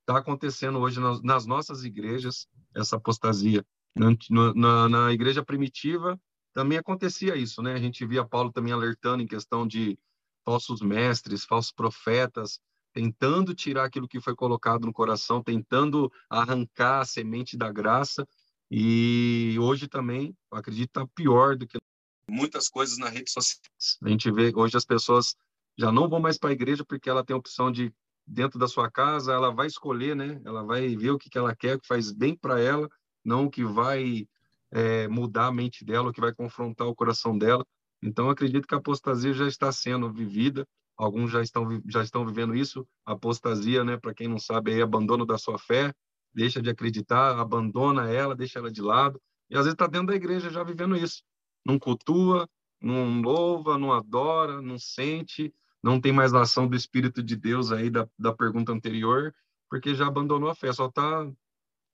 está acontecendo hoje nas, nossas igrejas essa apostasia. Na, na, na igreja primitiva, também acontecia isso, né? A gente via Paulo também alertando em questão de falsos mestres, falsos profetas, tentando tirar aquilo que foi colocado no coração, tentando arrancar a semente da graça. E hoje também, acredito, está pior do que muitas coisas nas redes sociais. A gente vê hoje as pessoas já não vão mais para a igreja porque ela tem a opção de dentro da sua casa, ela vai escolher, né? Ela vai ver o que, que ela quer, que faz bem para ela, não o que vai é, mudar a mente dela, o que vai confrontar o coração dela. Então, acredito que a apostasia já está sendo vivida, alguns já estão, já estão vivendo isso. A apostasia, né, para quem não sabe, é abandono da sua fé, deixa de acreditar, abandona ela, deixa ela de lado. E às vezes está dentro da igreja já vivendo isso. Não cultua, não louva, não adora, não sente, não tem mais ação do Espírito de Deus aí da, da pergunta anterior, porque já abandonou a fé, só está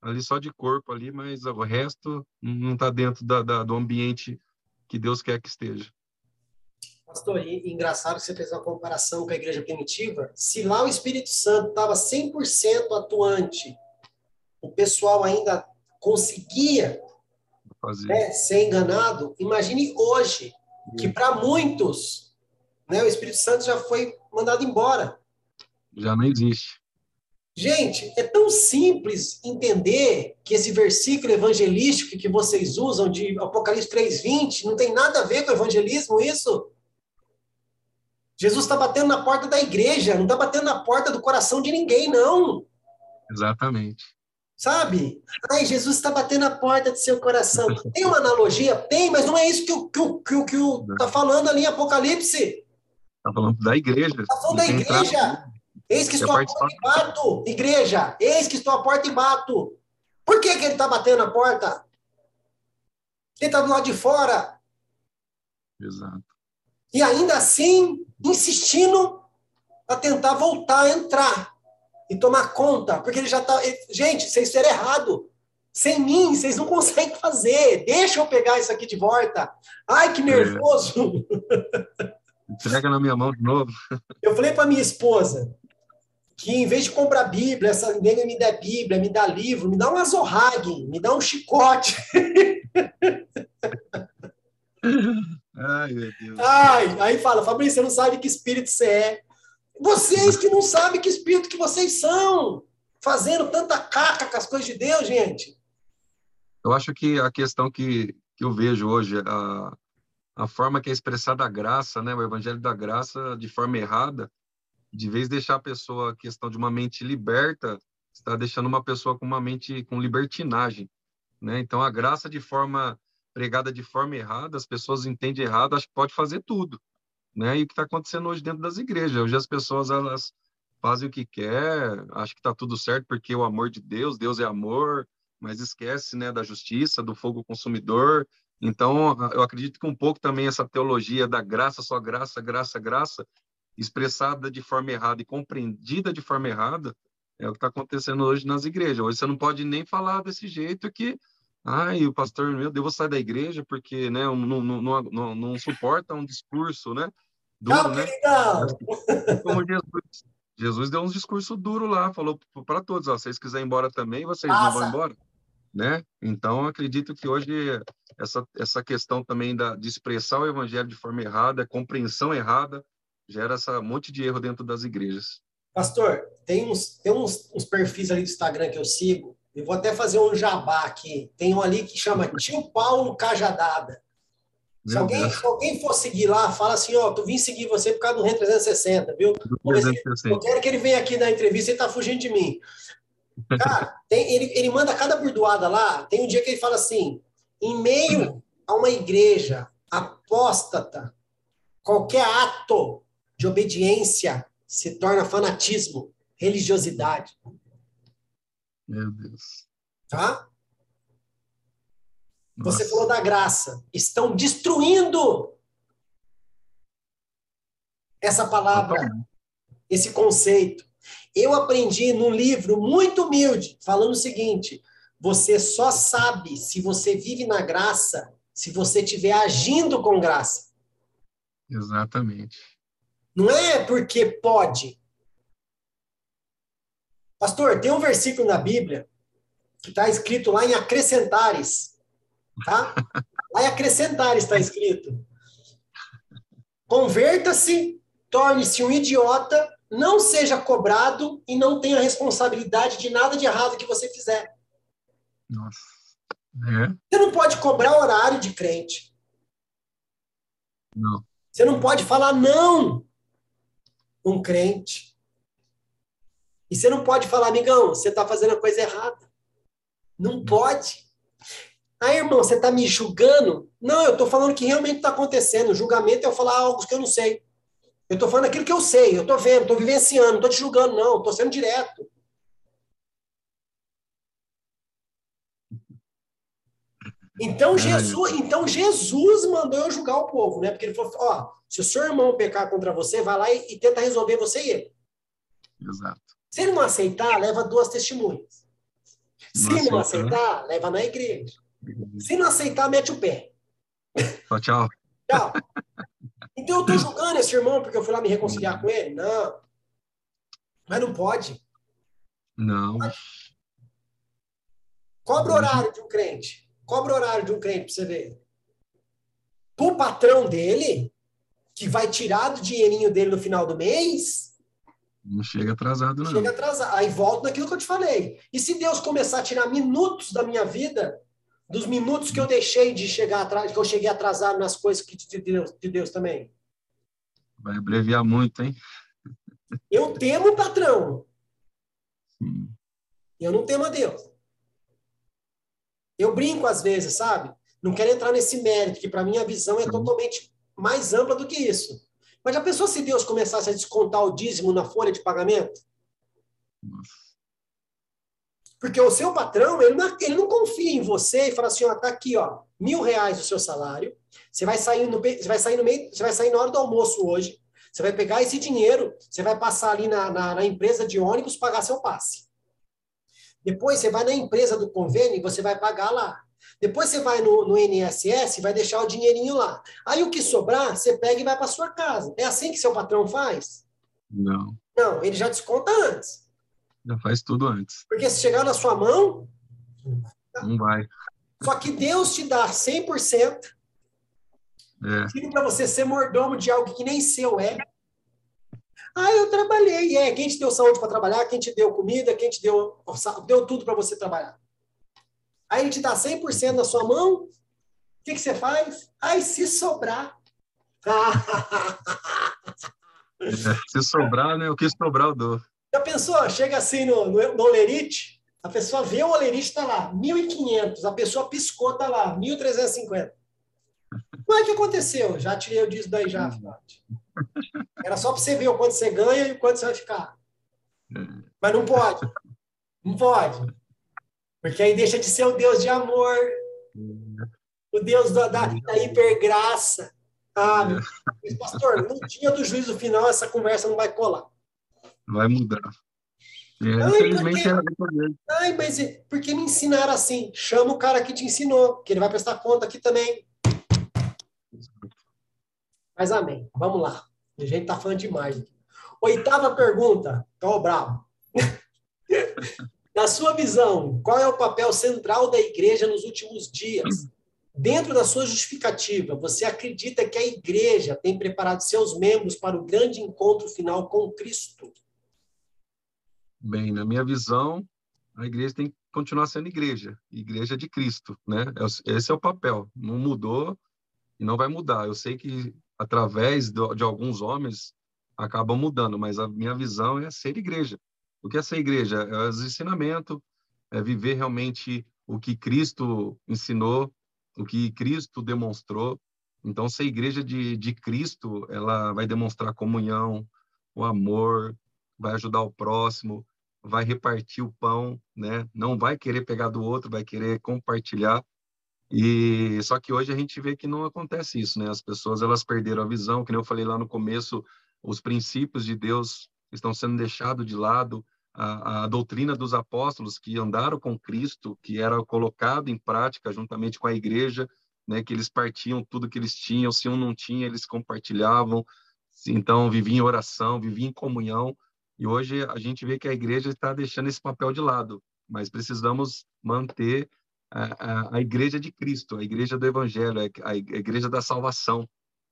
ali só de corpo ali, mas o resto não está dentro da, da, do ambiente que Deus quer que esteja. Pastor, e, engraçado que você fez uma comparação com a igreja primitiva. Se lá o Espírito Santo estava 100% atuante, o pessoal ainda conseguia né, ser enganado, imagine hoje, que para muitos né, o Espírito Santo já foi mandado embora. Já não existe. Gente, é tão simples entender que esse versículo evangelístico que vocês usam de Apocalipse 3:20 não tem nada a ver com o evangelismo isso. Jesus está batendo na porta da igreja, não está batendo na porta do coração de ninguém, não. Exatamente. Sabe? Ai, Jesus está batendo na porta do seu coração. Tem uma analogia? Tem, mas não é isso que o que o, que o, que o tá falando ali em Apocalipse. Está falando da igreja. Está falando da igreja. Eis que estou à porta e bato. Igreja, eis que estou à porta e bato. Por que, que ele está batendo na porta? Ele está do lado de fora. Exato. E ainda assim, insistindo a tentar voltar a entrar e tomar conta, porque ele já está. Gente, vocês fizeram errado. Sem mim, vocês não conseguem fazer. Deixa eu pegar isso aqui de volta. Ai, que é. nervoso. É. [laughs] Entrega na minha mão de novo. Eu falei para minha esposa, que em vez de comprar Bíblia, essa ninguém me dá Bíblia, me dá livro, me dá um azorrague, me dá um chicote. Ai, meu Deus. Ai, aí fala, Fabrício, você não sabe que espírito você é. Vocês que não sabem que espírito que vocês são, fazendo tanta caca com as coisas de Deus, gente. Eu acho que a questão que, que eu vejo hoje, a, a forma que é expressada a graça, né, o evangelho da graça de forma errada, de vez de deixar a pessoa a questão de uma mente liberta, está deixando uma pessoa com uma mente com libertinagem, né? Então a graça de forma pregada de forma errada, as pessoas entendem errado, acho que pode fazer tudo, né? E o que está acontecendo hoje dentro das igrejas, hoje as pessoas elas fazem o que quer, acho que está tudo certo porque o amor de Deus, Deus é amor, mas esquece, né, da justiça, do fogo consumidor. Então, eu acredito que um pouco também essa teologia da graça, só graça, graça, graça, expressada de forma errada e compreendida de forma errada, é o que está acontecendo hoje nas igrejas. Hoje você não pode nem falar desse jeito que, ai, o pastor, meu Deus, vou sair da igreja porque né, não, não, não, não, não suporta um discurso, né? Duro, não, né? Como Jesus, Jesus deu um discurso duro lá, falou para todos, ó, vocês quiserem ir embora também, vocês Passa. não vão embora. Né? Então, acredito que hoje essa, essa questão também da, de expressar o evangelho de forma errada, compreensão errada, gera essa monte de erro dentro das igrejas. Pastor, tem uns, tem uns, uns perfis ali do Instagram que eu sigo, e vou até fazer um jabá aqui. Tem um ali que chama Tio Paulo Cajadada. Se alguém, se alguém, for seguir lá, fala assim, ó, tu vim seguir você por causa do REN 360, viu? 360. Eu quero que ele venha aqui na entrevista, ele tá fugindo de mim. Cara, tem, ele, ele manda cada burdoada lá, tem um dia que ele fala assim, em meio a uma igreja apóstata, qualquer ato de obediência se torna fanatismo, religiosidade. Meu Deus. Tá? Nossa. Você falou da graça. Estão destruindo essa palavra, esse conceito. Eu aprendi num livro muito humilde, falando o seguinte: você só sabe se você vive na graça se você estiver agindo com graça. Exatamente. Não é porque pode. Pastor, tem um versículo na Bíblia que está escrito lá em acrescentares. Tá? [laughs] Lá em acrescentares está escrito. Converta-se, torne-se um idiota, não seja cobrado e não tenha responsabilidade de nada de errado que você fizer. Nossa. É. Você não pode cobrar horário de crente. Não. Você não pode falar não um crente. E você não pode falar, amigão, você está fazendo a coisa errada. Não pode. Ah, irmão, você está me julgando? Não, eu estou falando o que realmente está acontecendo. O julgamento é eu falar algo que eu não sei. Eu estou falando aquilo que eu sei, eu estou vendo, estou vivenciando, não estou te julgando, não, estou sendo direto. Então Jesus, então Jesus mandou eu julgar o povo, né? Porque ele falou: ó, se o seu irmão pecar contra você, vai lá e, e tenta resolver você e ele. Exato. Se ele não aceitar, leva duas testemunhas. Se não, não aceitar, leva na igreja. Se não aceitar, mete o pé. Tchau, tchau. Tchau. Então eu estou julgando esse irmão porque eu fui lá me reconciliar com ele? Não. Mas não pode. Não. Cobra o horário de um crente. Cobra o horário de um crente para você ver. O patrão dele, que vai tirar do dinheirinho dele no final do mês. Não chega atrasado, não. Chega atrasado. Aí volta naquilo que eu te falei. E se Deus começar a tirar minutos da minha vida, dos minutos que eu deixei de chegar atrás, que eu cheguei atrasado nas coisas que de Deus, de Deus também. Vai abreviar muito, hein? Eu temo o patrão. Sim. Eu não temo a Deus. Eu brinco às vezes, sabe? Não quero entrar nesse mérito, que para mim a visão é totalmente mais ampla do que isso. Mas já pensou se Deus começasse a descontar o dízimo na folha de pagamento? Porque o seu patrão, ele não, ele não confia em você e fala assim, ó, tá aqui, ó, mil reais o seu salário, você vai sair no, você vai sair no meio, você vai sair na hora do almoço hoje, você vai pegar esse dinheiro, você vai passar ali na, na, na empresa de ônibus pagar seu passe. Depois você vai na empresa do convênio e você vai pagar lá. Depois você vai no, no INSS vai deixar o dinheirinho lá. Aí o que sobrar, você pega e vai para sua casa. É assim que seu patrão faz? Não. Não, ele já desconta antes. Já faz tudo antes. Porque se chegar na sua mão. Não vai. Só que Deus te dá 100%. É. Para você ser mordomo de algo que nem seu é. Ah, eu trabalhei. É, quem te deu saúde para trabalhar, quem te deu comida, quem te deu, deu tudo para você trabalhar. Aí ele te dá 100% na sua mão, o que, que você faz? Aí se sobrar. [laughs] é, se sobrar, né? O que sobrar eu dou. Já pensou? Chega assim no, no, no Olerite, a pessoa vê o Olerite, está lá, 1.500. A pessoa piscou, está lá, 1.350. Mas o que aconteceu? Já tirei o dízimo daí já, Flávio. Era só para você ver o quanto você ganha e o quanto você vai ficar. Mas não pode. Não pode. Porque aí deixa de ser o Deus de amor. O Deus da, da, da hipergraça. Ah, meu pastor, no dia do juízo final, essa conversa não vai colar. Vai mudar. É, ai, porque, é ai, mas porque me ensinaram assim? Chama o cara que te ensinou, que ele vai prestar conta aqui também. Mas amém. Vamos lá. A gente tá falando demais. Oitava pergunta. Tô bravo. [laughs] Na sua visão, qual é o papel central da igreja nos últimos dias? Dentro da sua justificativa, você acredita que a igreja tem preparado seus membros para o grande encontro final com Cristo? Bem, na minha visão, a igreja tem que continuar sendo igreja, igreja de Cristo, né? É esse é o papel. Não mudou e não vai mudar. Eu sei que através de, alguns homens, acabam mudando, mas a minha visão é ser igreja. O que é ser igreja? É os ensinamentos, é viver realmente o que Cristo ensinou, o que Cristo demonstrou. Então, ser igreja de, de Cristo, ela vai demonstrar comunhão, o amor, vai ajudar o próximo, vai repartir o pão, né? Não vai querer pegar do outro, vai querer compartilhar. E só que hoje a gente vê que não acontece isso, né? As pessoas elas perderam a visão, que eu falei lá no começo, os princípios de Deus estão sendo deixados de lado, a, a, doutrina dos apóstolos que andaram com Cristo, que era colocado em prática juntamente com a igreja, né, que eles partiam tudo que eles tinham, se um não tinha, eles compartilhavam, então viviam em oração, viviam em comunhão, e hoje a gente vê que a igreja está deixando esse papel de lado, mas precisamos manter a, a, a igreja de Cristo, a igreja do Evangelho, a, a igreja da salvação,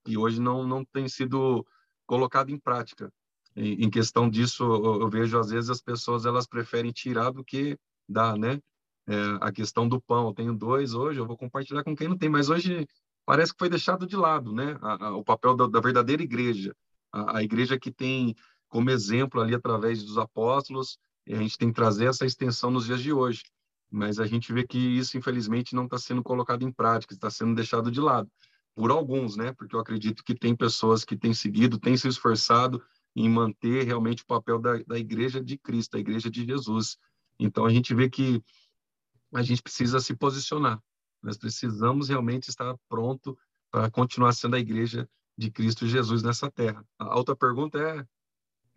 e hoje não, não tem sido colocado em prática em questão disso, eu vejo às vezes as pessoas elas preferem tirar do que dar, né? É, a questão do pão, eu tenho dois hoje, eu vou compartilhar com quem não tem, mas hoje parece que foi deixado de lado, né? O papel da, da, verdadeira igreja, a, igreja que tem como exemplo ali através dos apóstolos, a gente tem que trazer essa extensão nos dias de hoje, mas a gente vê que isso infelizmente não está sendo colocado em prática, está sendo deixado de lado por alguns, né? Porque eu acredito que tem pessoas que têm seguido, têm se esforçado em manter realmente o papel da, da igreja de Cristo, da igreja de Jesus. Então a gente vê que a gente precisa se posicionar. Nós precisamos realmente estar pronto para continuar sendo a igreja de Cristo Jesus nessa terra. A outra pergunta é,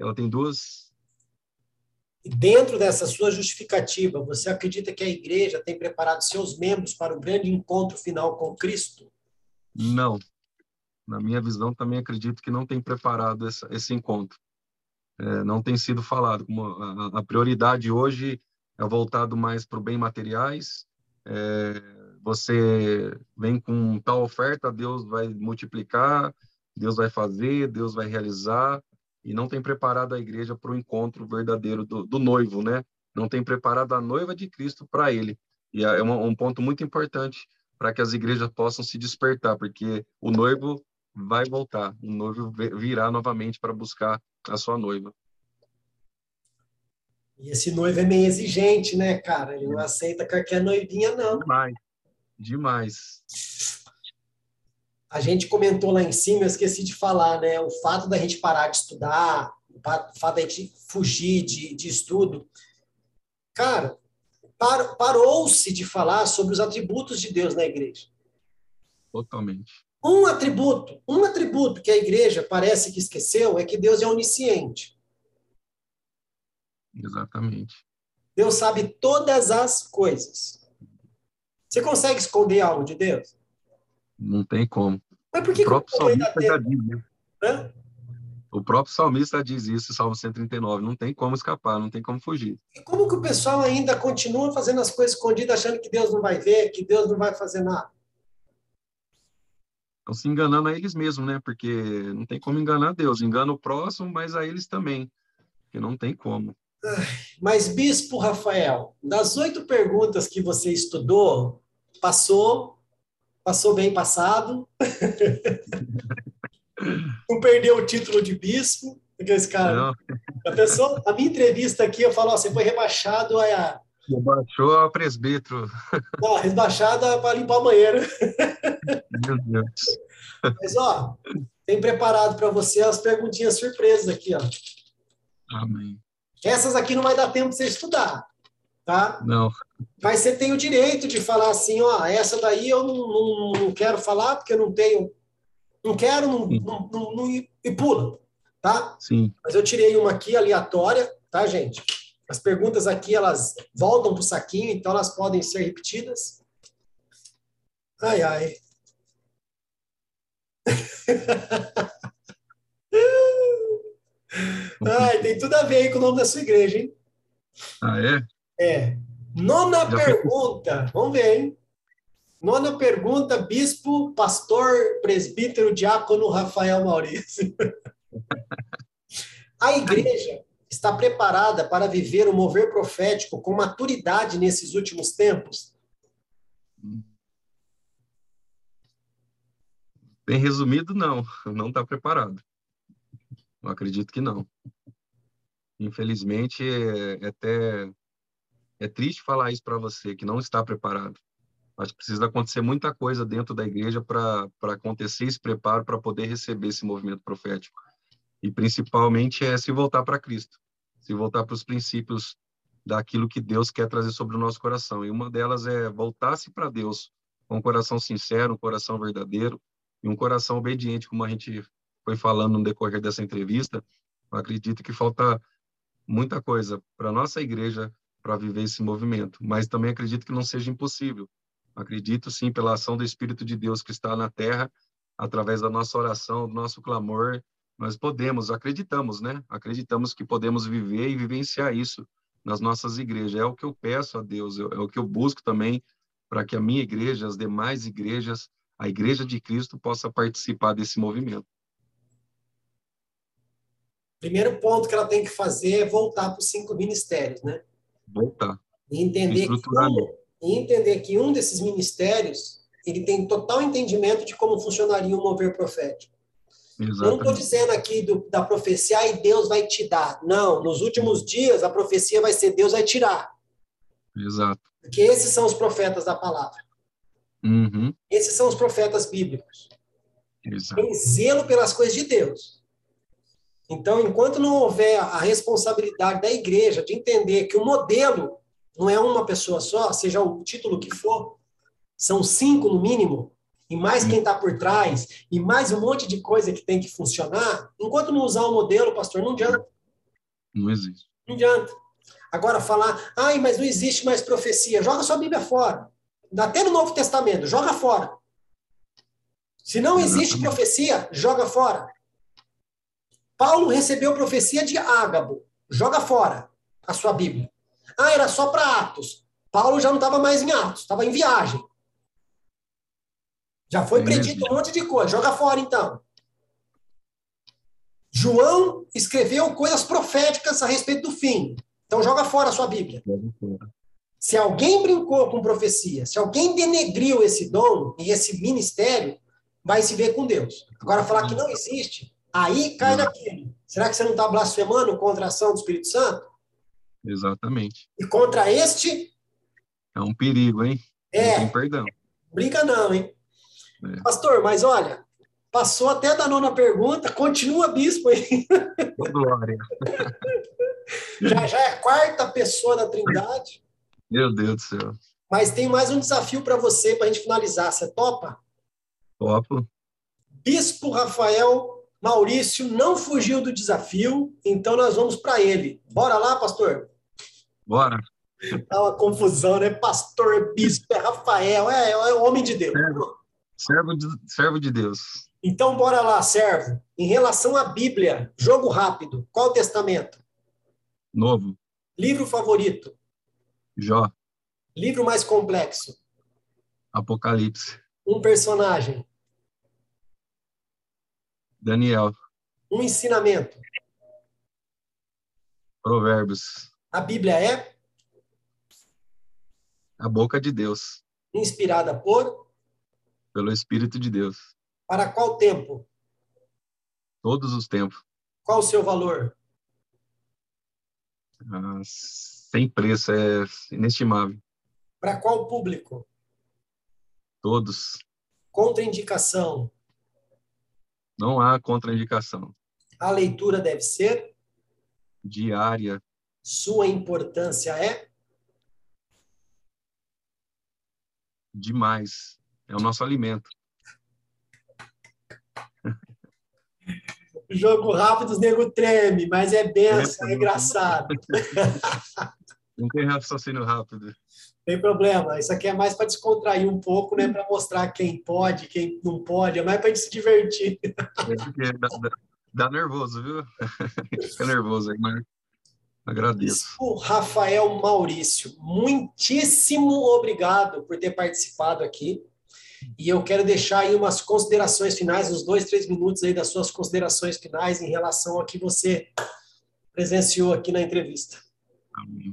ela tem duas. Dentro dessa sua justificativa, você acredita que a igreja tem preparado seus membros para o grande encontro final com Cristo? Não, na minha visão, também acredito que não tem preparado essa, esse encontro. É, não tem sido falado. Como a, a, prioridade hoje é voltado mais para o bem materiais. É, você vem com tal oferta, Deus vai multiplicar, Deus vai fazer, Deus vai realizar, e não tem preparado a igreja para o encontro verdadeiro do, do, noivo, né? Não tem preparado a noiva de Cristo para ele. E é um, um ponto muito importante para que as igrejas possam se despertar, porque o noivo vai voltar, o noivo virá novamente para buscar a sua noiva. E esse noivo é meio exigente, né, cara? Ele não aceita qualquer noivinha, não. Demais. Demais. A gente comentou lá em cima, eu esqueci de falar, né? O fato da gente parar de estudar, o fato da gente fugir de, de estudo. Cara, par, parou-se de falar sobre os atributos de Deus na igreja. Totalmente. Um atributo, um atributo que a igreja parece que esqueceu é que Deus é onisciente. Exatamente. Deus sabe todas as coisas. Você consegue esconder algo de Deus? Não tem como. Mas por que o próprio que salmista já diz, né? Hã? O próprio salmista diz isso, Salmo 139. Não tem como escapar, não tem como fugir. E como que o pessoal ainda continua fazendo as coisas escondidas, achando que Deus não vai ver, que Deus não vai fazer nada? estão se enganando a eles mesmos, né? Porque não tem como enganar Deus. Engana o próximo, mas a eles também. Porque não tem como. Mas, Bispo Rafael, das oito perguntas que você estudou, passou, passou bem passado. não perdeu o título de bispo, aqueles caras. A pessoa, a minha entrevista aqui, eu falo, ó, você foi rebaixado a. Rebaixou a presbítero. Não, rebaixada para limpar a banheira. Meu Deus. Mas, ó, tem preparado para você as perguntinhas surpresas aqui, ó. Amém. Essas aqui não vai dar tempo de você estudar, tá? Não. Mas você tem o direito de falar assim, ó, essa daí eu não, não, não quero falar porque eu não tenho, não quero, não, não, não, não, e pula, tá? Sim. Mas eu tirei uma aqui aleatória, tá, gente? As perguntas aqui, elas voltam para o saquinho, então elas podem ser repetidas. Ai, ai. [laughs] Ai, tem tudo a ver aí com o nome da sua igreja, hein? Ah, é? É. Nona Já pergunta. Vamos ver, hein? Nona pergunta, bispo, pastor, presbítero, diácono Rafael Maurício. [laughs] A igreja está preparada para viver o mover profético com maturidade nesses últimos tempos? Bem resumido, não. Não está preparado. Eu acredito que não. Infelizmente, é, é até é triste falar isso para você, que não está preparado. Que precisa acontecer muita coisa dentro da igreja para acontecer esse preparo para poder receber esse movimento profético. E principalmente é se voltar para Cristo. se voltar para os princípios daquilo que Deus quer trazer sobre o nosso coração. E uma delas é voltar-se para Deus com um coração sincero, um coração verdadeiro e um coração obediente, como a gente foi falando no decorrer dessa entrevista. Eu acredito que falta muita coisa para nossa igreja para viver esse movimento, mas também acredito que não seja impossível. Acredito sim pela ação do Espírito de Deus que está na terra, através da nossa oração, do nosso clamor, nós podemos, acreditamos, né? Acreditamos que podemos viver e vivenciar isso nas nossas igrejas. É o que eu peço a Deus, é, o que eu busco também para que a minha igreja, as demais igrejas, a igreja de Cristo possa participar desse movimento. Primeiro ponto que ela tem que fazer é voltar para os cinco ministérios, né? Voltar. E entender, que e entender que um desses ministérios ele tem total entendimento de como funcionaria o mover profético. Exatamente. Eu não estou dizendo aqui do, da profecia, e Deus vai te dar. Não, nos últimos dias a profecia vai ser Deus vai tirar. Exato. Porque esses são os profetas da palavra. Uhum. Esses são os profetas bíblicos. Exato. Tem zelo pelas coisas de Deus. Então, enquanto não houver a responsabilidade da igreja de entender que o modelo não é uma pessoa só, seja o título que for, são cinco no mínimo, e mais quem está por trás, e mais um monte de coisa que tem que funcionar, enquanto não usar o modelo, pastor, não adianta. Não existe. Não adianta. Agora, falar, ai, mas não existe mais profecia, joga sua Bíblia fora. Até no Novo Testamento, joga fora. Se não existe profecia, joga fora. Paulo recebeu profecia de Ágabo, joga fora a sua Bíblia. Ah, era só para Atos. Paulo já não estava mais em Atos, estava em viagem. Já foi predito um monte de coisa. Joga fora, então. João escreveu coisas proféticas a respeito do fim. Então, joga fora a sua Bíblia. Se alguém brincou com profecia, se alguém denegriu esse dom e esse ministério, vai se ver com Deus. Agora, falar que não existe, aí cai naquilo. Será que você não está blasfemando contra a ação do Espírito Santo? Exatamente. E contra este? É um perigo, hein? É. Não tem perdão. Brinca não, hein? É. Pastor, mas olha, passou até da nona pergunta, continua bispo aí. Glória. [laughs] já, já é a quarta pessoa da Trindade. Meu Deus do céu. Mas tem mais um desafio para você, para a gente finalizar. Você topa? Topo. Bispo Rafael Maurício não fugiu do desafio, então nós vamos para ele. Bora lá, pastor? Bora. Tá uma confusão, né? Pastor, bispo, é Rafael, é, é homem de Deus. É. Servo de, servo de Deus. Então, bora lá, servo. Em relação à Bíblia, jogo rápido. Qual testamento? Novo. Livro favorito? Jó. Livro mais complexo? Apocalipse. Um personagem? Daniel. Um ensinamento? Provérbios. A Bíblia é? A boca de Deus. Inspirada por? Pelo Espírito de Deus. Para qual tempo? Todos os tempos. Qual o seu valor? Ah, sem preço, é inestimável. Para qual público? Todos. Contraindicação? Não há contraindicação. A leitura deve ser? Diária. Sua importância é? Demais. É o nosso alimento. [laughs] Jogo rápido, os nego treme, mas é benção, é, é engraçado. [laughs] Não tem raciocínio rápido. Tem problema. Isso aqui é mais para descontrair um pouco, né? Para mostrar quem pode, quem não pode. É mais para a gente se divertir. É dá, dá, dá, nervoso, viu? [laughs] Fica nervoso aí, mas agradeço. O Rafael Maurício, muitíssimo obrigado por ter participado aqui. E eu quero deixar aí umas considerações finais, uns dois, três minutos aí das suas considerações finais em relação ao que você presenciou aqui na entrevista. Amém.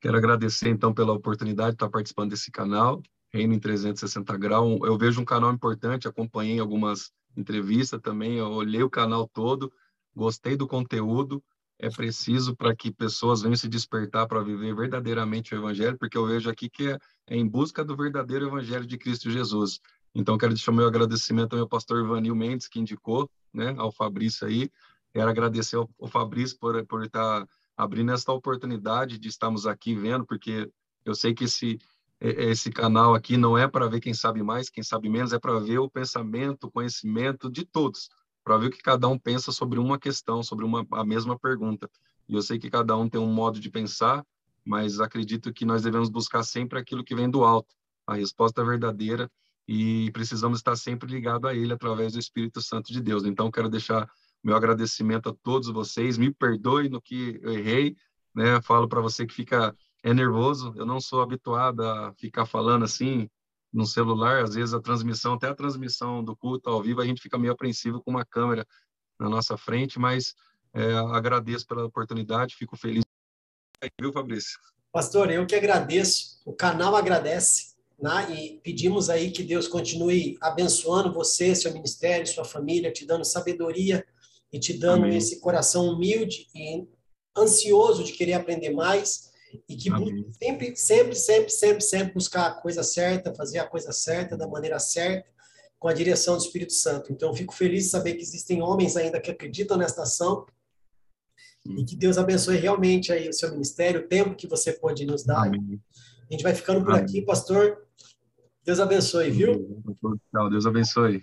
Quero agradecer, então, pela oportunidade de estar participando desse canal, Reino em 360 Graus. Eu vejo um canal importante, acompanhei algumas entrevistas também, olhei o canal todo, gostei do conteúdo, é preciso para que pessoas venham se despertar para viver verdadeiramente o Evangelho, porque eu vejo aqui que é, é, em busca do verdadeiro Evangelho de Cristo Jesus. Então, quero deixar meu agradecimento ao meu pastor Ivanil Mendes, que indicou né, ao Fabrício aí. Quero agradecer ao, ao Fabrício por, por estar abrindo esta oportunidade de estarmos aqui vendo, porque eu sei que esse esse canal aqui não é para ver quem sabe mais, quem sabe menos, é para ver o pensamento, o conhecimento de todos, para ver o que cada um pensa sobre uma questão, sobre uma a mesma pergunta. E eu sei que cada um tem um modo de pensar, mas acredito que nós devemos buscar sempre aquilo que vem do alto, a resposta verdadeira, e precisamos estar sempre ligado a ele através do Espírito Santo de Deus. Então quero deixar meu agradecimento a todos vocês, me perdoe no que eu errei, né? Falo para você que fica é nervoso. Eu não sou habituado a ficar falando assim no celular. Às vezes a transmissão, até a transmissão do culto ao vivo, a gente fica meio apreensivo com uma câmera na nossa frente, mas é, agradeço pela oportunidade, fico feliz. Viu, Fabrício? Pastor, eu que agradeço. O canal agradece. Né? E pedimos aí que Deus continue abençoando você, seu ministério, sua família, te dando sabedoria e te dando Amém. esse coração humilde e ansioso de querer aprender mais e que sempre, sempre, sempre, sempre, sempre buscar a coisa certa, fazer a coisa certa, da maneira certa, com a direção do Espírito Santo. Então, fico feliz de saber que existem homens ainda que acreditam nesta ação e que Deus abençoe realmente aí o seu ministério, o tempo que você pode nos dar. Amém. A gente vai ficando por Amém. aqui, pastor. Deus abençoe, viu? Tchau, Deus abençoe.